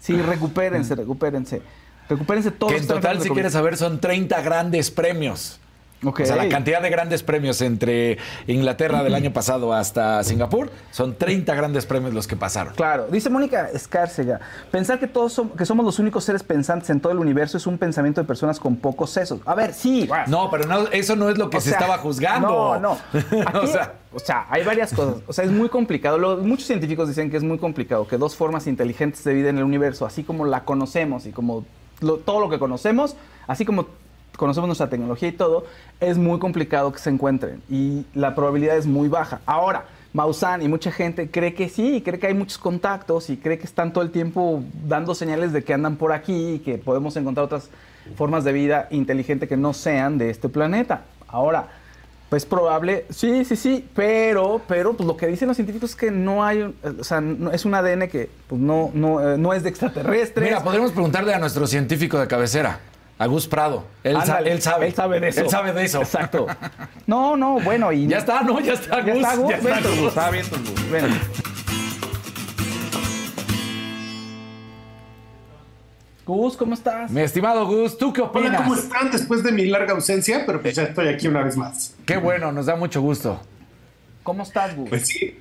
sí, recupérense, recupérense. Recupérense todos. que en total, si quieres saber, son 30 grandes premios. O sea, la cantidad de grandes premios entre Inglaterra del año pasado hasta Singapur son 30 grandes premios los que pasaron. Claro, dice Mónica Escárcega, pensar que todos som- que somos los únicos seres pensantes en todo el universo es un pensamiento de personas con pocos sesos. A ver, sí. No, pero no, eso no es lo que O se sea, estaba juzgando. No, no. Aquí, o sea, o sea, hay varias cosas. O sea, es muy complicado. Lo- muchos científicos dicen que es muy complicado que dos formas inteligentes de vida en el universo, así como la conocemos y como lo- todo lo que conocemos, así como conocemos nuestra tecnología y todo, es muy complicado que se encuentren y la probabilidad es muy baja. Ahora, Maussan y mucha gente cree que sí, cree que hay muchos contactos y cree que están todo el tiempo dando señales de que andan por aquí y que podemos encontrar otras formas de vida inteligente que no sean de este planeta. Ahora, pues probable, sí, sí, sí, pero, pero pues lo que dicen los científicos es que no hay, o sea, es un ADN que pues no, no, eh, no es de extraterrestres. Mira, podríamos preguntarle a nuestro científico de cabecera, a Gus Prado. Él, sa- Ándale, él sabe. Él sabe de eso. Él sabe de eso. Exacto. No, no, bueno, y. Ya está, no, ya está, Ya Gus. está, Gus. ya está, Gus. Gus. Está bien, Gus. Ven. Gus, ¿cómo estás? Mi estimado Gus, ¿tú qué opinas? Hola, ¿cómo están? Después de mi larga ausencia, pero pues ya estoy aquí una vez más. Qué bueno, nos da mucho gusto. ¿Cómo estás, Gus? Pues sí.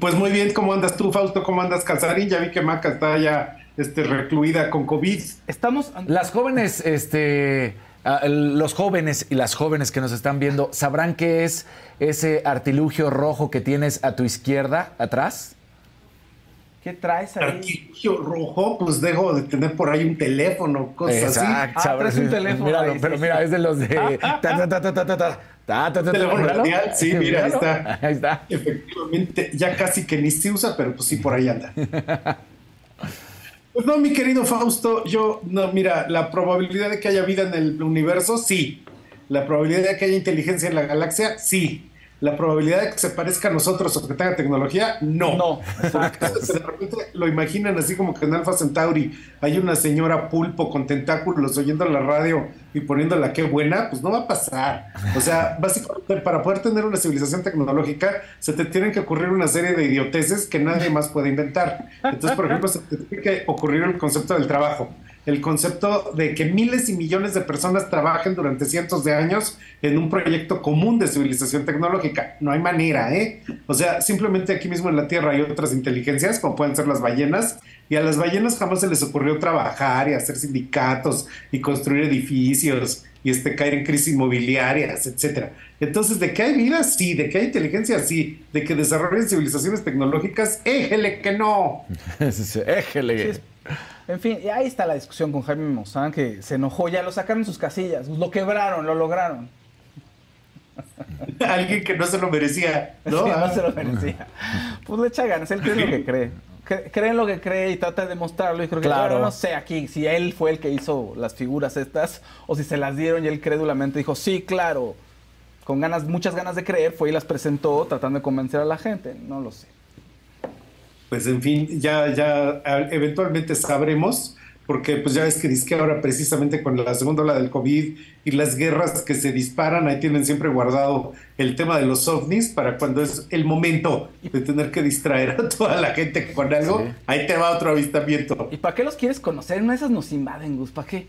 Pues muy bien, ¿cómo andas tú, Fausto? ¿Cómo andas, Casarín? Ya vi que Maca está ya este, recluida con COVID. Estamos. Las jóvenes, este. Los jóvenes y las jóvenes que nos están viendo, ¿sabrán qué es ese artilugio rojo que tienes a tu izquierda, atrás? ¿Qué traes ahí? Artilugio rojo, pues dejo de tener por ahí un teléfono, cosas Exacto, así. Ah, traes un teléfono. Míralo, pero mira, es de los de. Ta, teléfono radial, sí, mira, ahí está. Ahí está. Efectivamente, ya casi que ni se usa, pero pues sí, por ahí anda. Pues no, mi querido Fausto, yo, no, mira, la probabilidad de que haya vida en el universo, sí. La probabilidad de que haya inteligencia en la galaxia, sí. La probabilidad de que se parezca a nosotros o que tenga tecnología, no. No, De repente lo imaginan así como que en Alpha Centauri hay una señora pulpo con tentáculos oyendo la radio y poniéndola qué buena, pues no va a pasar. O sea, básicamente para poder tener una civilización tecnológica se te tienen que ocurrir una serie de idioteces que nadie más puede inventar. Entonces, por ejemplo, se te tiene que ocurrir el concepto del trabajo el concepto de que miles y millones de personas trabajen durante cientos de años en un proyecto común de civilización tecnológica. No hay manera, ¿eh? O sea, simplemente aquí mismo en la Tierra hay otras inteligencias, como pueden ser las ballenas, y a las ballenas jamás se les ocurrió trabajar y hacer sindicatos y construir edificios y este, caer en crisis inmobiliarias, etcétera. Entonces, ¿de que hay vida? Sí. ¿De que hay inteligencia? Sí. ¿De que desarrollen civilizaciones tecnológicas? ¡Éjele que no! Éjele. En fin, y ahí está la discusión con Jaime Maussan, que se enojó, ya lo sacaron sus casillas, lo quebraron, lo lograron. Alguien que no se lo merecía, ¿no? Sí, Ah. no se lo merecía. Pues le echa ganas, él cree en lo que cree. Cre- Cree en lo que cree y trata de demostrarlo. Y creo que Claro. bueno, no sé aquí si él fue el que hizo las figuras estas o si se las dieron y él crédulamente dijo, sí, claro. Con ganas, muchas ganas de creer, fue y las presentó tratando de convencer a la gente. No lo sé. Pues en fin, ya, ya eventualmente sabremos, porque pues ya ves que dice que ahora precisamente con la segunda ola del COVID y las guerras que se disparan, ahí tienen siempre guardado el tema de los ovnis para cuando es el momento de tener que distraer a toda la gente con algo, ahí te va otro avistamiento. ¿Y para qué los quieres conocer? De esas nos invaden, Gus. ¿Para qué?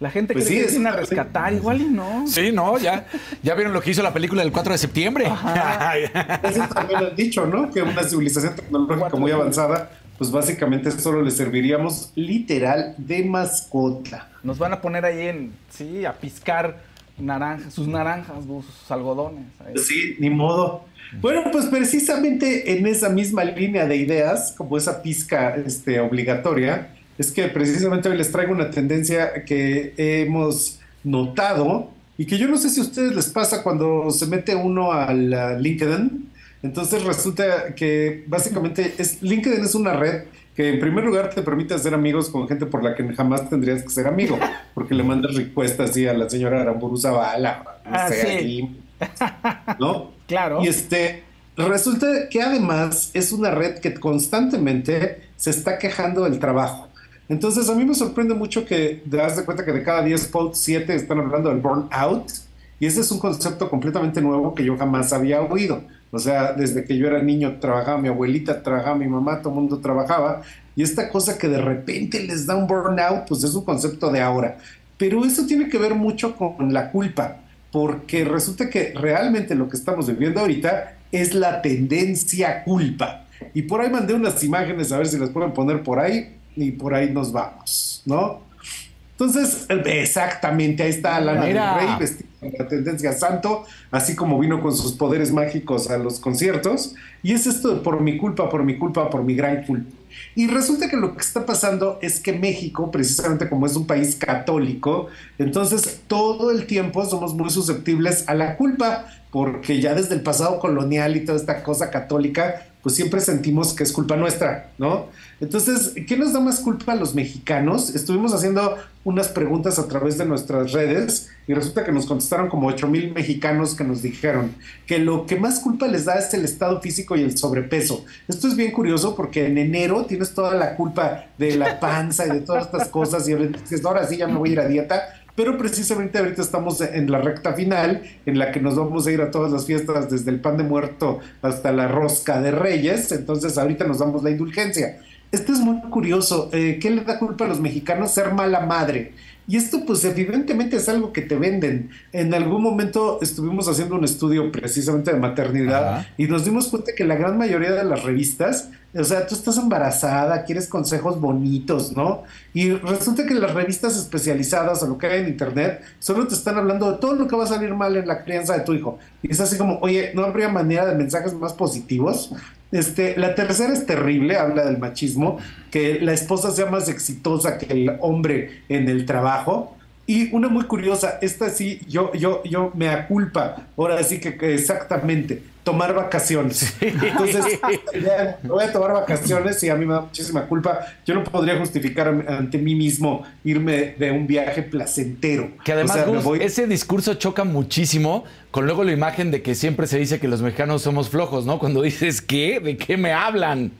La gente Pues cree sí, que es- vienen a rescatar, igual y no. Sí, no, ya, ya vieron lo que hizo la película del 4 de septiembre. Eso también han dicho, ¿no? Que una civilización tecnológica muy avanzada, pues básicamente solo le serviríamos literal de mascota. Nos van a poner ahí en, sí, a piscar naranjas, sus naranjas, sus algodones. ahí. Sí, ni modo. Bueno, pues precisamente en esa misma línea de ideas, como esa pizca este, obligatoria, es que precisamente hoy les traigo una tendencia que hemos notado y que yo no sé si a ustedes les pasa cuando se mete uno al a LinkedIn. Entonces resulta que básicamente es, LinkedIn es una red que en primer lugar te permite hacer amigos con gente por la que jamás tendrías que ser amigo, porque le mandas requestas así a la señora Aramburu Zavala, no Ah, sé, sí. aquí, ¿no? Claro. Y este, resulta que además es una red que constantemente se está quejando del trabajo. Entonces a mí me sorprende mucho que te das de cuenta que de cada 10 posts, 7 están hablando del burnout. Y ese es un concepto completamente nuevo que yo jamás había oído. O sea, desde que yo era niño trabajaba mi abuelita, trabajaba mi mamá, todo el mundo trabajaba. Y esta cosa que de repente les da un burnout, pues es un concepto de ahora. Pero eso tiene que ver mucho con la culpa, porque resulta que realmente lo que estamos viviendo ahorita es la tendencia culpa. Y por ahí mandé unas imágenes a ver si las pueden poner por ahí y por ahí nos vamos, ¿no? Entonces, exactamente, ahí está Lana Mira. del Rey vestida la tendencia santo, así como vino con sus poderes mágicos a los conciertos. Y es esto de por mi culpa, por mi culpa, por mi gran culpa. Y resulta que lo que está pasando es que México, precisamente como es un país católico, entonces todo el tiempo somos muy susceptibles a la culpa, porque ya desde el pasado colonial y toda esta cosa católica, pues siempre sentimos que es culpa nuestra, ¿no? Entonces, ¿qué nos da más culpa a los mexicanos? Estuvimos haciendo unas preguntas a través de nuestras redes y resulta que nos contestaron como 8 mil mexicanos que nos dijeron que lo que más culpa les da es el estado físico y el sobrepeso. Esto es bien curioso porque en enero tienes toda la culpa de la panza y de todas estas cosas y ahora sí ya me voy a ir a dieta, pero precisamente ahorita estamos en la recta final en la que nos vamos a ir a todas las fiestas desde el pan de muerto hasta la rosca de reyes, entonces ahorita nos damos la indulgencia. Esto es muy curioso. Eh, ¿Qué le da culpa a los mexicanos? Ser mala madre. Y esto pues evidentemente es algo que te venden. En algún momento estuvimos haciendo un estudio precisamente de maternidad y nos dimos cuenta que la gran mayoría de las revistas, o sea, tú estás embarazada, quieres consejos bonitos, ¿no? Y resulta que las revistas especializadas o lo que hay en internet solo te están hablando de todo lo que va a salir mal en la crianza de tu hijo. Y es así como, oye, ¿no habría manera de mensajes más positivos? Este, la tercera es terrible, habla del machismo, que la esposa sea más exitosa que el hombre en el trabajo. Y una muy curiosa, esta sí, yo, yo, yo me aculpa, ahora sí que, exactamente, tomar vacaciones. Entonces, voy a tomar vacaciones y a mí me da muchísima culpa. Yo no podría justificar ante mí mismo irme de un viaje placentero. Que además, ese discurso choca muchísimo con luego la imagen de que siempre se dice que los mexicanos somos flojos, ¿no? Cuando dices, ¿qué? ¿De qué me hablan?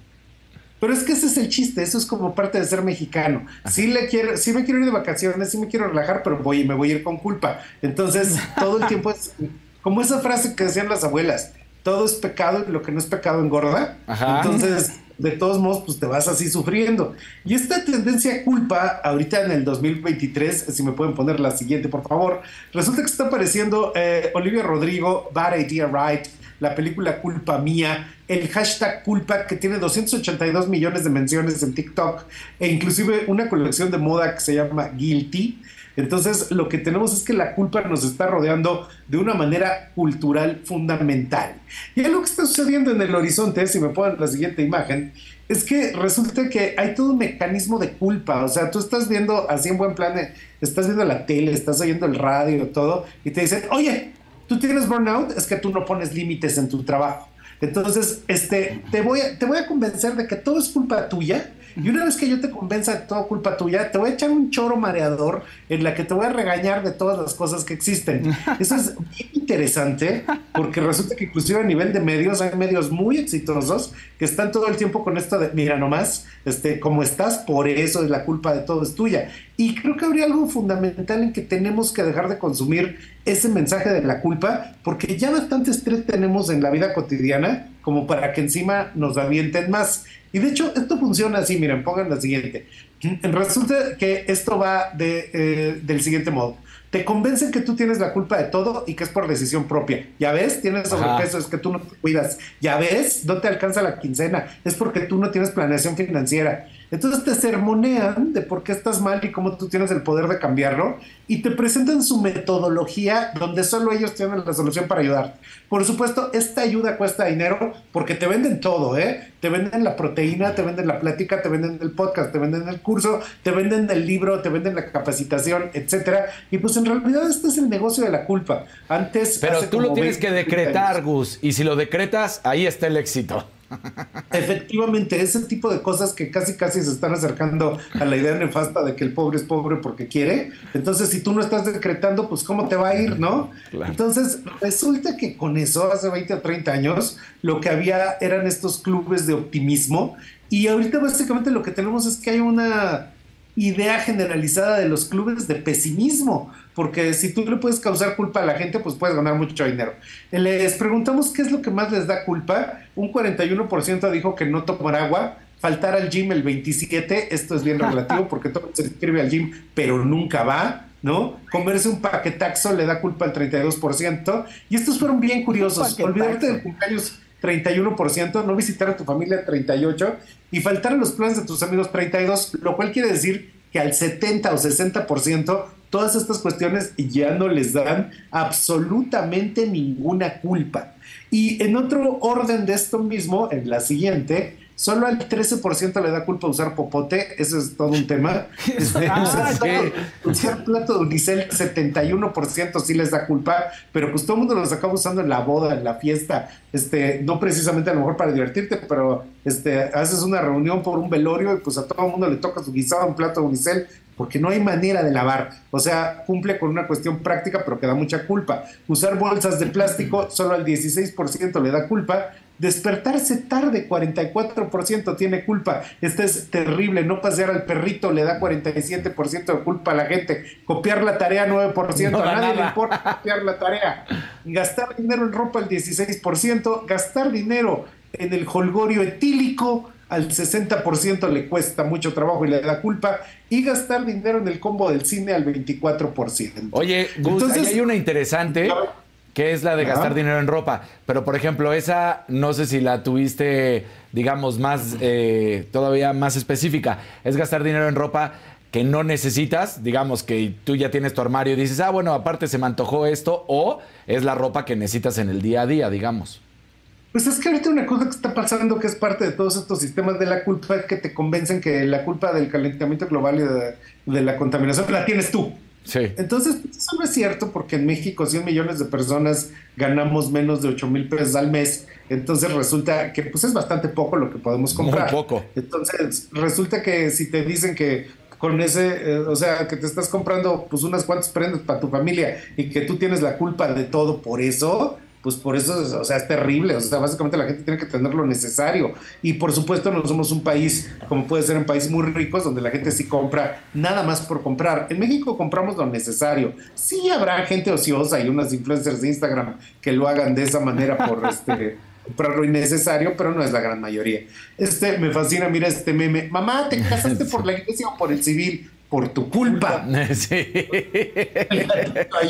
Pero es que ese es el chiste, eso es como parte de ser mexicano. Sí le quiero, sí me quiero ir de vacaciones, sí me quiero relajar, pero voy me voy a ir con culpa. Entonces, todo el tiempo es como esa frase que decían las abuelas, todo es pecado y lo que no es pecado engorda. Entonces, de todos modos, pues te vas así sufriendo. Y esta tendencia a culpa, ahorita en el 2023, si me pueden poner la siguiente, por favor, resulta que está apareciendo eh, Olivia Rodrigo, Bad Idea Right, la película Culpa Mía, el hashtag Culpa que tiene 282 millones de menciones en TikTok e inclusive una colección de moda que se llama Guilty. Entonces lo que tenemos es que la culpa nos está rodeando de una manera cultural fundamental. Y lo que está sucediendo en el horizonte, si me ponen la siguiente imagen, es que resulta que hay todo un mecanismo de culpa. O sea, tú estás viendo así en buen plan, estás viendo la tele, estás oyendo el radio, todo, y te dicen, oye, tú tienes burnout, es que tú no pones límites en tu trabajo. Entonces, este, te voy, a, te voy a convencer de que todo es culpa tuya y una vez que yo te convenza de todo culpa tuya, te voy a echar un choro mareador en la que te voy a regañar de todas las cosas que existen. Eso es bien interesante porque resulta que inclusive a nivel de medios hay medios muy exitosos que están todo el tiempo con esto de, mira nomás, este, como estás, por eso es la culpa de todo es tuya. Y creo que habría algo fundamental en que tenemos que dejar de consumir ese mensaje de la culpa porque ya bastante estrés tenemos en la vida cotidiana como para que encima nos avienten más. Y de hecho, esto funciona así, miren, pongan la siguiente. Resulta que esto va de, eh, del siguiente modo. Te convencen que tú tienes la culpa de todo y que es por decisión propia. Ya ves, tienes sobrepeso, es que tú no te cuidas. Ya ves, no te alcanza la quincena, es porque tú no tienes planeación financiera. Entonces te sermonean de por qué estás mal y cómo tú tienes el poder de cambiarlo y te presentan su metodología donde solo ellos tienen la solución para ayudar. Por supuesto, esta ayuda cuesta dinero porque te venden todo, ¿eh? Te venden la proteína, te venden la plática, te venden el podcast, te venden el curso, te venden el libro, te venden la capacitación, etcétera. Y pues en realidad este es el negocio de la culpa. Antes Pero tú lo tienes que decretar, Gus, y si lo decretas, ahí está el éxito. Efectivamente, ese tipo de cosas que casi casi se están acercando a la idea nefasta de que el pobre es pobre porque quiere. Entonces, si tú no estás decretando, pues cómo te va a ir, ¿no? Entonces, resulta que con eso, hace 20 o 30 años, lo que había eran estos clubes de optimismo y ahorita básicamente lo que tenemos es que hay una idea generalizada de los clubes de pesimismo, porque si tú le puedes causar culpa a la gente, pues puedes ganar mucho dinero. Les preguntamos qué es lo que más les da culpa. Un 41% dijo que no tomar agua, faltar al gym el 27%, esto es bien relativo porque todo se inscribe al gym, pero nunca va. ¿no? Comerse un paquetaxo le da culpa al 32%. Y estos fueron bien curiosos. Olvidarte del cumpleaños 31%, no visitar a tu familia 38% y faltar a los planes de tus amigos 32%, lo cual quiere decir que al 70 o 60% todas estas cuestiones ya no les dan absolutamente ninguna culpa. Y en otro orden de esto mismo, en la siguiente, solo al 13% le da culpa usar popote, eso es todo un tema. Ah, usar, plato de unicel, 71% sí les da culpa, pero pues todo el mundo los acaba usando en la boda, en la fiesta, este, no precisamente a lo mejor para divertirte, pero este, haces una reunión por un velorio y pues a todo el mundo le toca su guisado en plato de unicel, porque no hay manera de lavar. O sea, cumple con una cuestión práctica, pero que da mucha culpa. Usar bolsas de plástico, solo al 16% le da culpa. Despertarse tarde, 44% tiene culpa. Esto es terrible. No pasear al perrito le da 47% de culpa a la gente. Copiar la tarea, 9%. No a nadie le importa copiar la tarea. Gastar dinero en ropa, el 16%. Gastar dinero en el holgorio etílico, al 60% le cuesta mucho trabajo y le da culpa. Y gastar dinero en el combo del cine al 24%. Oye, Gus, Entonces- ahí hay una interesante que es la de gastar dinero en ropa. Pero, por ejemplo, esa no sé si la tuviste, digamos, más eh, todavía más específica. Es gastar dinero en ropa que no necesitas, digamos que tú ya tienes tu armario y dices, ah, bueno, aparte se me antojó esto, o es la ropa que necesitas en el día a día, digamos. Pues es que ahorita una cosa que está pasando que es parte de todos estos sistemas de la culpa es que te convencen que la culpa del calentamiento global y de, de la contaminación la tienes tú. Sí. Entonces, eso no es cierto porque en México 100 millones de personas ganamos menos de 8 mil pesos al mes. Entonces resulta que pues es bastante poco lo que podemos Muy comprar. poco. Entonces resulta que si te dicen que con ese, eh, o sea, que te estás comprando pues unas cuantas prendas para tu familia y que tú tienes la culpa de todo por eso, pues por eso, o sea, es terrible. O sea, básicamente la gente tiene que tener lo necesario. Y por supuesto no somos un país, como puede ser en países muy ricos, donde la gente sí compra nada más por comprar. En México compramos lo necesario. Sí habrá gente ociosa y unas influencers de Instagram que lo hagan de esa manera por este... comprar lo innecesario, pero no es la gran mayoría. Este me fascina, mira este meme. Mamá, ¿te casaste por la iglesia o por el civil? Por tu culpa. Sí.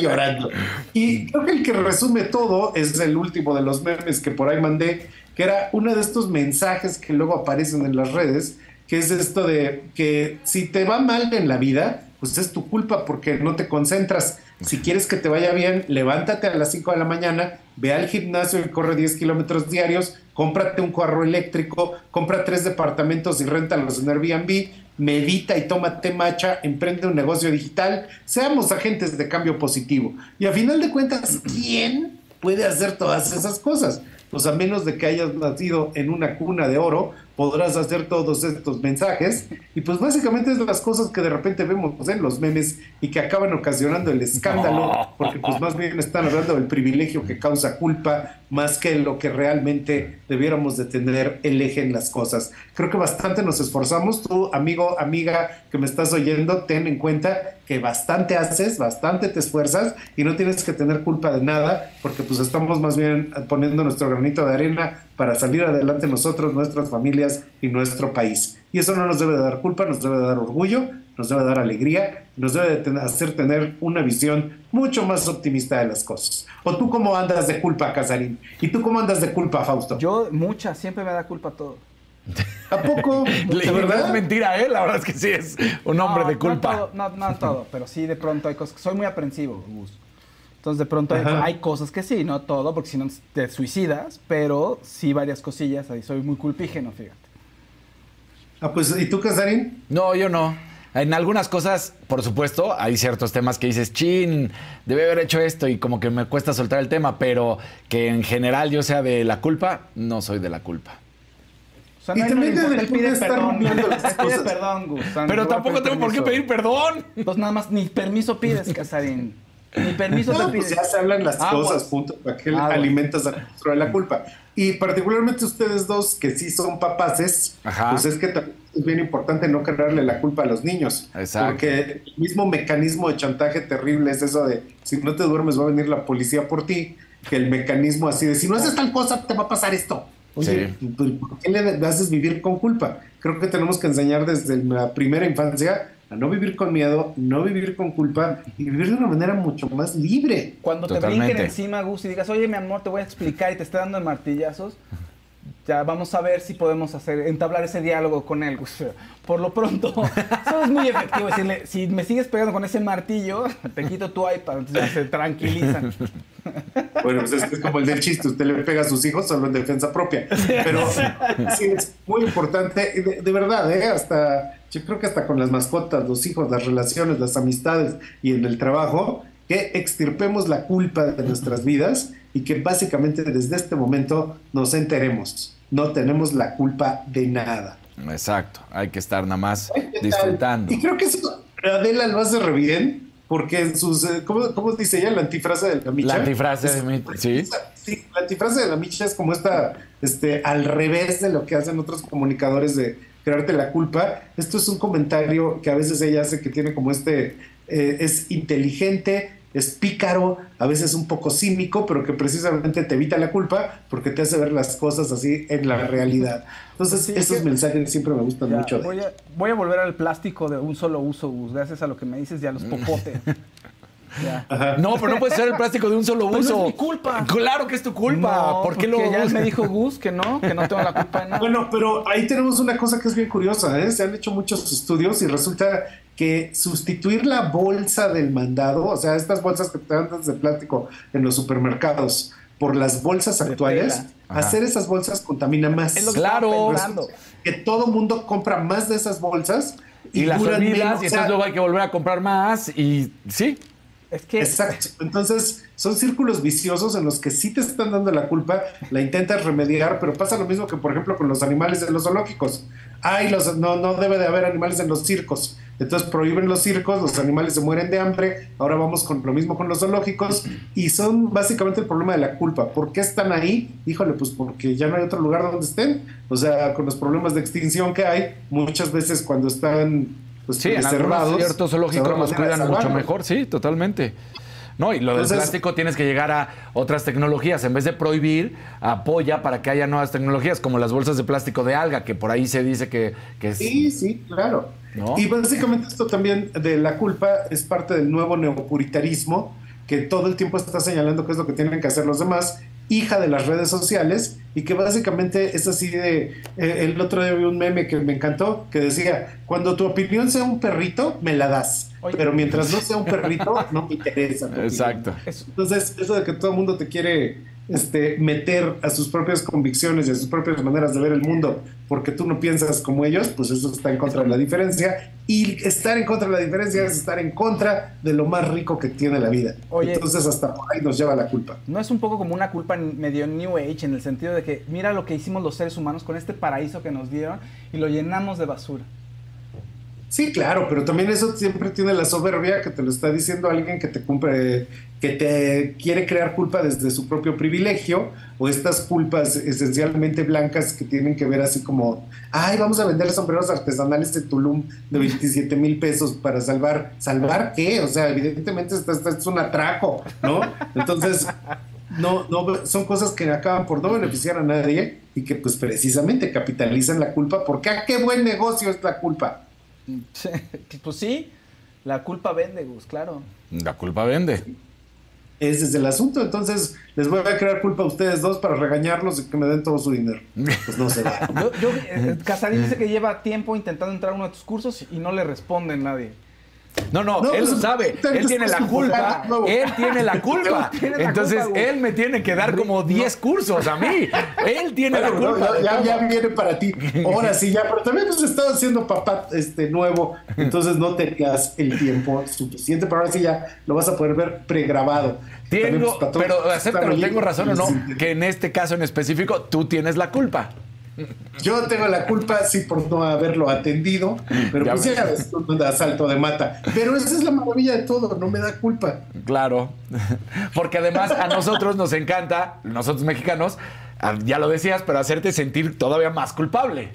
Llorando. Y creo que el que resume todo es el último de los memes que por ahí mandé, que era uno de estos mensajes que luego aparecen en las redes, que es esto de que si te va mal en la vida, pues es tu culpa porque no te concentras. Si quieres que te vaya bien, levántate a las 5 de la mañana, ve al gimnasio y corre 10 kilómetros diarios, cómprate un carro eléctrico, compra tres departamentos y réntalos en Airbnb, medita y tómate macha, emprende un negocio digital, seamos agentes de cambio positivo. Y a final de cuentas, ¿quién puede hacer todas esas cosas? Pues a menos de que hayas nacido en una cuna de oro, podrás hacer todos estos mensajes. Y pues básicamente es las cosas que de repente vemos en los memes y que acaban ocasionando el escándalo, porque pues más bien están hablando del privilegio que causa culpa, más que lo que realmente debiéramos de tener el eje en las cosas. Creo que bastante nos esforzamos. Tú, amigo, amiga que me estás oyendo, ten en cuenta que bastante haces, bastante te esfuerzas y no tienes que tener culpa de nada, porque pues estamos más bien poniendo nuestro granito de arena para salir adelante nosotros, nuestras familias y nuestro país. Y eso no nos debe de dar culpa, nos debe de dar orgullo, nos debe de dar alegría, nos debe de hacer tener una visión mucho más optimista de las cosas. ¿O tú cómo andas de culpa, Casarín? ¿Y tú cómo andas de culpa, Fausto? Yo, mucha, siempre me da culpa todo. ¿A poco? Le- ¿De verdad? Es mentira, ¿eh? La verdad es que sí es un hombre No, de culpa. No, todo, no, no todo, pero sí de pronto hay cosas. Soy muy aprensivo, Gus. Entonces de pronto hay, hay cosas que sí, no todo, porque si no te suicidas, pero sí varias cosillas. Ahí soy muy culpígeno, fíjate. Ah, pues, ¿y tú, Casarín? No, yo no. En algunas cosas, por supuesto, hay ciertos temas que dices, chin, debe haber hecho esto y como que me cuesta soltar el tema, pero que en general yo sea de la culpa, no soy de la culpa. O sea, Y no, no también importa, debe él pide estar perdón. pide cosas. perdón, Gus. Pero no a tampoco tengo por qué pedir perdón. Pues nada más, ni permiso pides, Casarín. Ni permiso No, te pues pides. ya se hablan las Aguas. cosas, punto. ¿Para qué Aguas. alimentas de la culpa? Y particularmente ustedes dos, que sí son papaces, Ajá. pues es que también es bien importante no crearle la culpa a los niños. Exacto. Porque el mismo mecanismo de chantaje terrible es eso de, si no te duermes va a venir la policía por ti, que el mecanismo así de, si no haces tal cosa, te va a pasar esto. Oye, pues, ¿por qué le haces vivir con culpa? Creo que tenemos que enseñar desde la primera infancia a no vivir con miedo, no vivir con culpa y vivir de una manera mucho más libre. Cuando te brinquen encima, Gus, y digas, oye, mi amor, te voy a explicar y te está dando martillazos, Ya vamos a ver si podemos hacer, entablar ese diálogo con él. Por lo pronto, eso es muy efectivo decirle, si me sigues pegando con ese martillo, te quito tu iPad, entonces se tranquilizan. Bueno, pues es, es como el del chiste, usted le pega a sus hijos solo en defensa propia. Pero sí, es muy importante, de verdad, ¿eh? hasta, yo creo que hasta con las mascotas, los hijos, las relaciones, las amistades y en el trabajo, que extirpemos la culpa de nuestras vidas y que básicamente desde este momento nos enteremos. No tenemos la culpa de nada. Exacto, hay que estar nada más disfrutando. Y creo que eso Adela lo hace re bien, porque en sus. eh, ¿Cómo, cómo dice ella? La antifrase de la micha. La antifrase Es- de mi- sí. Sí, la antifrase de la micha es como esta, este, al revés de lo que hacen otros comunicadores de crearte la culpa. Esto es un comentario que a veces ella hace que tiene como este, eh, es inteligente, es pícaro, a veces un poco cínico, pero que precisamente te evita la culpa porque te hace ver las cosas así en la realidad. Entonces, Sí, esos que- mensajes siempre me gustan Ya, mucho. de voy, a, voy a volver al plástico de un solo uso, Gus, gracias a lo que me dices y a los popotes. Ya. No, pero no puede ser el plástico de un solo uso. no es mi culpa. Claro que es tu culpa. No, ¿Por qué porque lo ya me dijo Gus que no, que no tengo la culpa de nada. Bueno, pero ahí tenemos una cosa que es bien curiosa, ¿eh? Se han hecho muchos estudios y resulta que sustituir la bolsa del mandado, o sea, estas bolsas que te dan de plástico en los supermercados, por las bolsas actuales, hacer esas bolsas contamina más. Es lo que Claro. Que todo mundo compra más de esas bolsas Y las olvidas menos, y o sea, entonces luego hay que volver a comprar más y sí. Es que Exacto. Entonces, son círculos viciosos en los que sí te están dando la culpa, la intentas remediar, pero pasa lo mismo que, por ejemplo, con los animales de los zoológicos. Ay, los, no, no debe de haber animales en los circos. Entonces prohíben los circos, los animales se mueren de hambre. Ahora vamos con lo mismo con los zoológicos. Y son básicamente el problema de la culpa. ¿Por qué están ahí? Híjole, pues porque ya no hay otro lugar donde estén. O sea, con los problemas de extinción que hay, muchas veces cuando están pues, Sí, en preservados, ciertos zoológicos los cuidan mucho mejor, sí, totalmente. No, y lo del Entonces- plástico tienes que llegar a otras tecnologías. En vez de prohibir, apoya para que haya nuevas tecnologías, como las bolsas de plástico de alga, que por ahí se dice que, que es. Sí, sí, claro. ¿No? Y básicamente esto también de la culpa es parte del nuevo neopuritarismo, que todo el tiempo está señalando qué es lo que tienen que hacer los demás, hija de las redes sociales, y que básicamente es así de... eh, el otro día vi un meme que me encantó, que decía, cuando tu opinión sea un perrito, me la das, Oye. pero mientras no sea un perrito, no me interesa. tu opinión". Exacto. Entonces, eso de que todo el mundo te quiere este, meter a sus propias convicciones y a sus propias maneras de ver el mundo porque tú no piensas como ellos, pues eso está en contra de la diferencia. Y estar en contra de la diferencia es estar en contra de lo más rico que tiene la vida. Oye. Entonces, hasta por ahí nos lleva la culpa. ¿No es un poco como una culpa medio New Age en el sentido de que mira lo que hicimos los seres humanos con este paraíso que nos dieron y lo llenamos de basura? Sí, claro, pero también eso siempre tiene la soberbia que te lo está diciendo alguien que te cumple, que te quiere crear culpa desde su propio privilegio, o estas culpas esencialmente blancas que tienen que ver así como, ay, vamos a vender sombreros artesanales de Tulum de 27 mil pesos para salvar, ¿salvar qué? O sea, evidentemente esto, es un atraco, ¿no? Entonces, no, no, son cosas que acaban por no beneficiar a nadie y que pues precisamente capitalizan la culpa, porque ¿a qué buen negocio es la culpa? pues sí, la culpa vende, Gus, claro. La culpa vende. Ese es el asunto. Entonces, les voy a crear culpa a ustedes dos para regañarlos y que me den todo su dinero. Pues no se da. Yo, yo, eh, Casarín dice que lleva tiempo intentando entrar a uno de tus cursos y no le responde nadie. No, no, No, él pues, lo sabe. tal Él tiene la culpa. culpa. Él tiene la culpa. La Entonces, culpa, él me tiene que dar como 10 cursos a mí. Él tiene la Bueno, culpa. no, de ya, viene para ti. Ahora sí, ya, pero también pues estaba haciendo papá este nuevo, entonces no tenías el tiempo suficiente, pero ahora sí ya lo vas a poder ver pregrabado. También, Tengo, pues, para todos pero acéptalo, tengo razón o no, que en este caso en específico tú tienes la culpa. Yo tengo la culpa, sí, por no haberlo atendido, pero Ya pues ya ves, me salto de mata. Pero esa es la maravilla de todo, no me da culpa. Claro. Porque además a nosotros nos encanta, nosotros mexicanos, ah, ya lo decías, pero hacerte sentir todavía más culpable.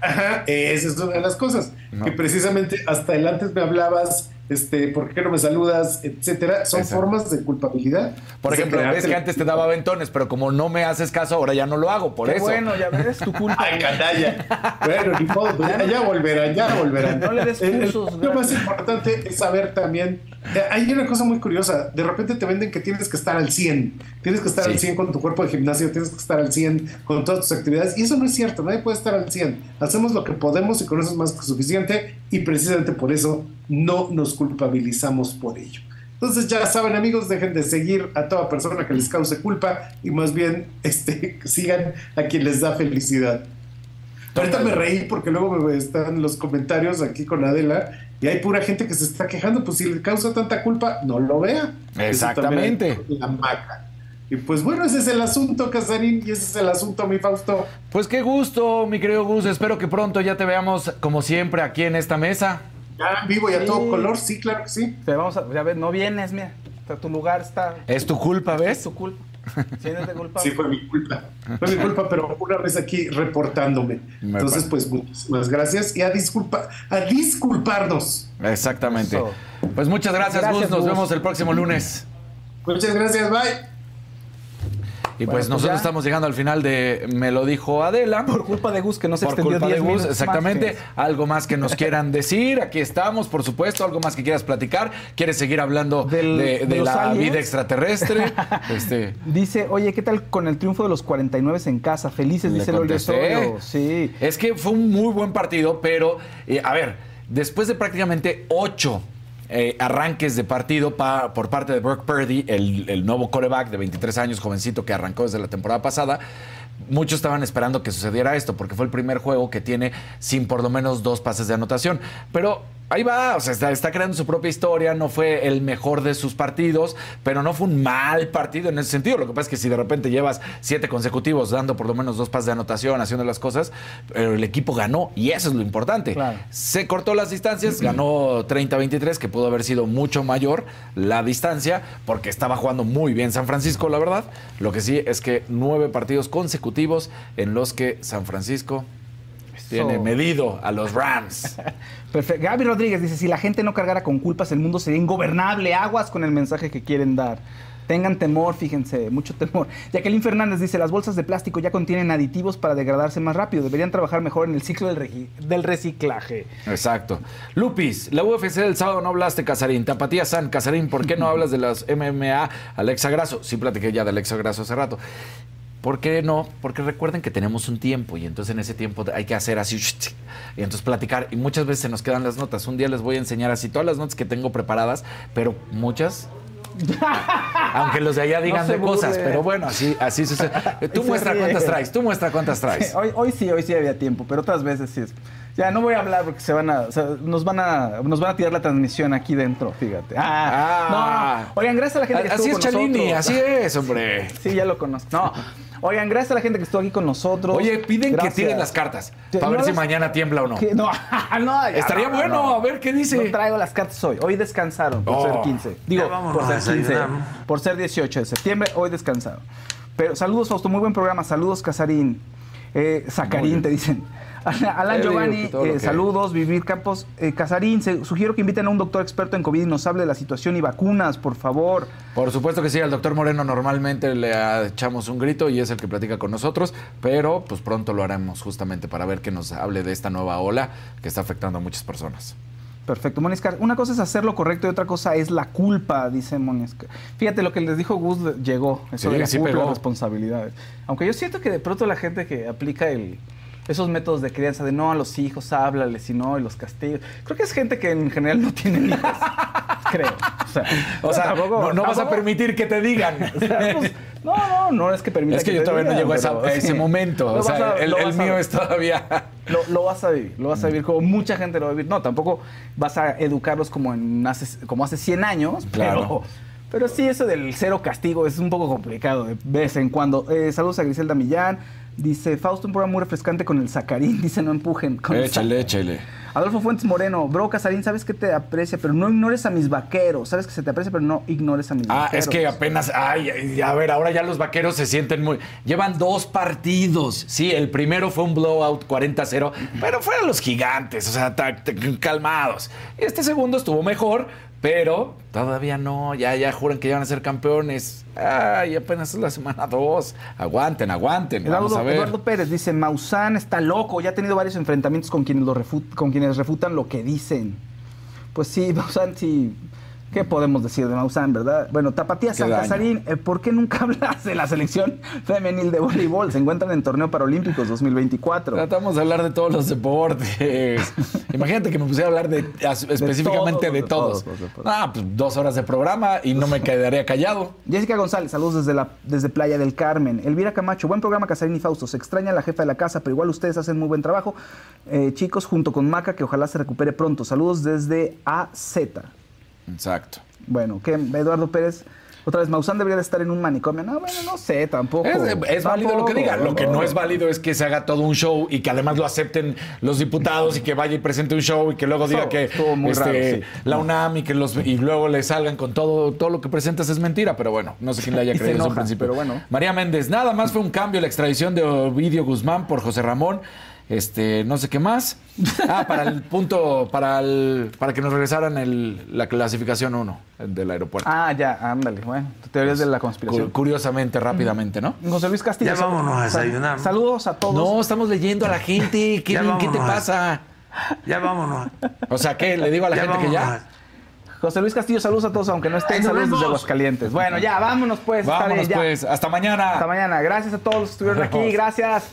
Ajá, esa es una de las cosas. No. Que precisamente hasta el antes me hablabas este, ¿por qué no me saludas? etcétera, son formas de culpabilidad. Por ejemplo, ves que antes te daba aventones, pero como no me haces caso, ahora ya no lo hago, por Qué eso. bueno, ya ves, tu culpa. Ay, canalla. Bueno, ni modo, pues ya, ya volverán, ya volverán. No le des cursos, Lo más importante es saber también. Eh, Hay una cosa muy curiosa. De repente te venden que tienes que estar al 100. Tienes que estar Sí. al 100 con tu cuerpo de gimnasio, tienes que estar al 100 con todas tus actividades. Y eso no es cierto. Nadie puede estar al 100. Hacemos lo que podemos y con eso es más que suficiente. Y precisamente por eso no nos culpabilizamos por ello. Entonces ya saben amigos, dejen de seguir a toda persona que les cause culpa y más bien este, sigan a quien les da felicidad. Ahorita me reí porque luego me están los comentarios aquí con Adela y hay pura gente que se está quejando, pues si le causa tanta culpa, no lo vea. Exactamente. La maca. Y pues bueno, ese es el asunto, Casarín, y ese es el asunto, mi Fausto. Pues qué gusto, mi querido Gus. Espero que pronto ya te veamos, como siempre, aquí en esta mesa. Ya en vivo y a Sí. todo color, sí, claro que sí. Te vamos a, ya ves, no vienes, mira. Tu lugar está. Es tu culpa, Es ¿ves? tu culpa. Sí, fue mi culpa. Fue mi culpa, pero una vez aquí reportándome. Me Entonces, pues muchísimas gracias y a disculpa, a disculparnos. Exactamente. Eso. Pues muchas gracias, Gracias, Gus. Nos Gus. vemos el próximo lunes. Muchas gracias, bye. Y Bueno, pues pues nosotros ya. estamos llegando al final de Me lo dijo Adela. Por culpa de Gus, que no se Por extendió culpa de 10 Gus, exactamente. más. Algo más que nos quieran decir, aquí estamos, por supuesto. Algo más que quieras platicar. ¿Quieres seguir hablando Del- de, de de los la aliens? vida extraterrestre? este, Dice, oye, ¿qué tal con el triunfo de los 49 en casa? Felices, Le dice. Osorio. Sí. Es que fue un muy buen partido, pero eh, a ver, después de prácticamente ocho eh, arranques de partido pa- por parte de Brock Purdy, el, el nuevo coreback de 23 años, jovencito que arrancó desde la temporada pasada, muchos estaban esperando que sucediera esto, porque fue el primer juego que tiene sin por lo menos dos pases de anotación. Pero ahí va, o sea, está, está creando su propia historia, no fue el mejor de sus partidos, pero no fue un mal partido en ese sentido. Lo que pasa es que si de repente llevas siete consecutivos dando por lo menos dos pases de anotación, haciendo las cosas, pero el equipo ganó y eso es lo importante. Claro. Se cortó las distancias, ganó 30-23, que pudo haber sido mucho mayor la distancia, porque estaba jugando muy bien San Francisco, la verdad. Lo que sí es que nueve partidos consecutivos en los que San Francisco tiene medido a los Rams. Perfecto. Gaby Rodríguez dice, si la gente no cargara con culpas, el mundo sería ingobernable. Aguas con el mensaje que quieren dar. Tengan temor, fíjense, mucho temor. Jacqueline Fernández dice, las bolsas de plástico ya contienen aditivos para degradarse más rápido. Deberían trabajar mejor en el ciclo del reciclaje. Exacto. Lupis, la UFC del sábado no hablaste, Casarín. Tapatía San, Casarín, ¿por qué no hablas de las MMA? Alexa Grasso. Sí platiqué ya de Alexa Grasso hace rato. ¿Por qué no? Porque recuerden que tenemos un tiempo y entonces en ese tiempo hay que hacer así y entonces platicar y muchas veces se nos quedan las notas. Un día les voy a enseñar así todas las notas que tengo preparadas, pero muchas aunque los de allá digan de cosas, pero bueno, así así sucede. Tú muestra cuántas traes, tú muestra cuántas traes. Hoy, hoy sí, hoy sí había tiempo, pero otras veces sí es. Ya no voy a hablar porque se van a, o sea, nos van a, nos van a tirar la transmisión aquí dentro, fíjate. Ah, Ah. no, no. Oigan, gracias a la gente que Así estuvo es con Chalini, nosotros. así es, hombre. Sí, ya lo conozco. No. Oigan, gracias a la gente que estuvo aquí con nosotros. Oye, piden Gracias. que tiren las cartas para ver si mañana tiembla o no. Que- no, no, ya, Estaría no, bueno, no. a ver qué dice. No traigo las cartas hoy. Hoy descansaron por Oh. ser 15. Digo, por ser 15. desayunar. Por ser 18 de septiembre, hoy descansaron. Pero saludos, Fausto. Muy buen programa. Saludos, Casarín. Eh, Sacarín, te dicen. Alan Giovanni, eh, saludos, Vivir Campos. Eh, Casarín, sugiero que inviten a un doctor experto en COVID y nos hable de la situación y vacunas, por favor. Por supuesto que sí, al doctor Moreno normalmente le echamos un grito y es el que platica con nosotros, pero pues pronto lo haremos justamente para ver que nos hable de esta nueva ola que está afectando a muchas personas. Perfecto, Moniscar. Una cosa es hacer lo correcto y otra cosa es la culpa, dice Moniscar. Fíjate, lo que les dijo Gus le- llegó, eso Sí, de la sí culpa y responsabilidades. Aunque yo siento que de pronto la gente que aplica el, esos métodos de crianza de no a los hijos, háblales y no, y los castigos. Creo que es gente que en general no tiene hijos. Creo. O sea, O sea, tampoco- no, no vas a permitir que te digan. o sea, pues, no, no, no es que permita es que, yo todavía no llego a, esa- pero a ese sí. momento. O sea, a- el, mío es todavía. Lo, lo vas a vivir, lo vas a vivir como mucha gente lo va a vivir. No, tampoco vas a educarlos como, en hace, como hace 100 años, Claro. pero, pero sí, eso del cero castigo es un poco complicado de vez en cuando. Eh, saludos a Griselda Millán. Dice, Fausto, un programa muy refrescante con el sacarín. Dice, no empujen. Con Échale, échale. Adolfo Fuentes Moreno, bro Casarín, sabes que te aprecia, pero no ignores a mis vaqueros. Sabes que se te aprecia, pero no ignores a mis Ah, vaqueros. es que apenas. Ay, a ver, ahora ya los vaqueros se sienten muy. Llevan dos partidos. Sí, el primero fue un blowout 40-0, pero fueron los gigantes, o sea, calmados. Este segundo estuvo mejor, pero todavía no. Ya, ya juran que ya van a ser campeones. Ay, apenas es la semana 2. Aguanten, aguanten. Vamos Eduardo, a ver. Eduardo Pérez dice, Maussan está loco, ya ha tenido varios enfrentamientos con quienes, lo refut- con quienes refutan lo que dicen. Pues sí, Maussan sí... ¿Qué podemos decir de Maussan, verdad? Bueno, Tapatía San. Casarín, eh, ¿por qué nunca hablas de la selección femenil de voleibol? Se encuentran en torneo paralímpicos 2024. Tratamos de hablar de todos los deportes. Imagínate que me pusiera a hablar de, específicamente todos, de de todos. Ah, pues dos horas de programa y no me quedaría callado. Jessica González, saludos desde, la, desde Playa del Carmen. Elvira Camacho, buen programa Casarín y Fausto. Se extraña la jefa de la casa, pero igual ustedes hacen muy buen trabajo. Eh, chicos, junto con Maca, que ojalá se recupere pronto. Saludos desde AZ. Exacto. Bueno, ¿qué? Eduardo Pérez, otra vez, Maussan debería de estar en un manicomio. No, bueno, no sé, tampoco. Es, es válido lo que diga. Lo que no es válido es que se haga todo un show y que además lo acepten los diputados y que vaya y presente un show y que luego diga que muy este, raro, sí. la UNAM y que los y luego le salgan con todo todo lo que presentas es mentira, pero bueno, no sé quién le haya creído enoja, principio. pero bueno. María Méndez, nada más fue un cambio la extradición de Ovidio Guzmán por José Ramón. Este, no sé qué más. Ah, para el punto, para el, para que nos regresaran el, la clasificación 1 del aeropuerto. Ah, ya, ándale. Bueno, teorías de la conspiración. Cu- Curiosamente, rápidamente, ¿no? José Luis Castillo. Ya vámonos a desayunar, ¿no? Saludos a todos. No, estamos leyendo a la gente. ¿Qué, Ya ¿qué te pasa? Ya vámonos. O sea, ¿qué? ¿Le digo a la Ya gente que ya? José Luis Castillo, saludos a todos, aunque no estén. Saludos desde. Aguascalientes. Bueno, ya, vámonos pues. está Vámonos, bien, ya. pues. Hasta mañana. Hasta mañana. Gracias a todos los que estuvieron aquí. Gracias.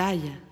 batalha?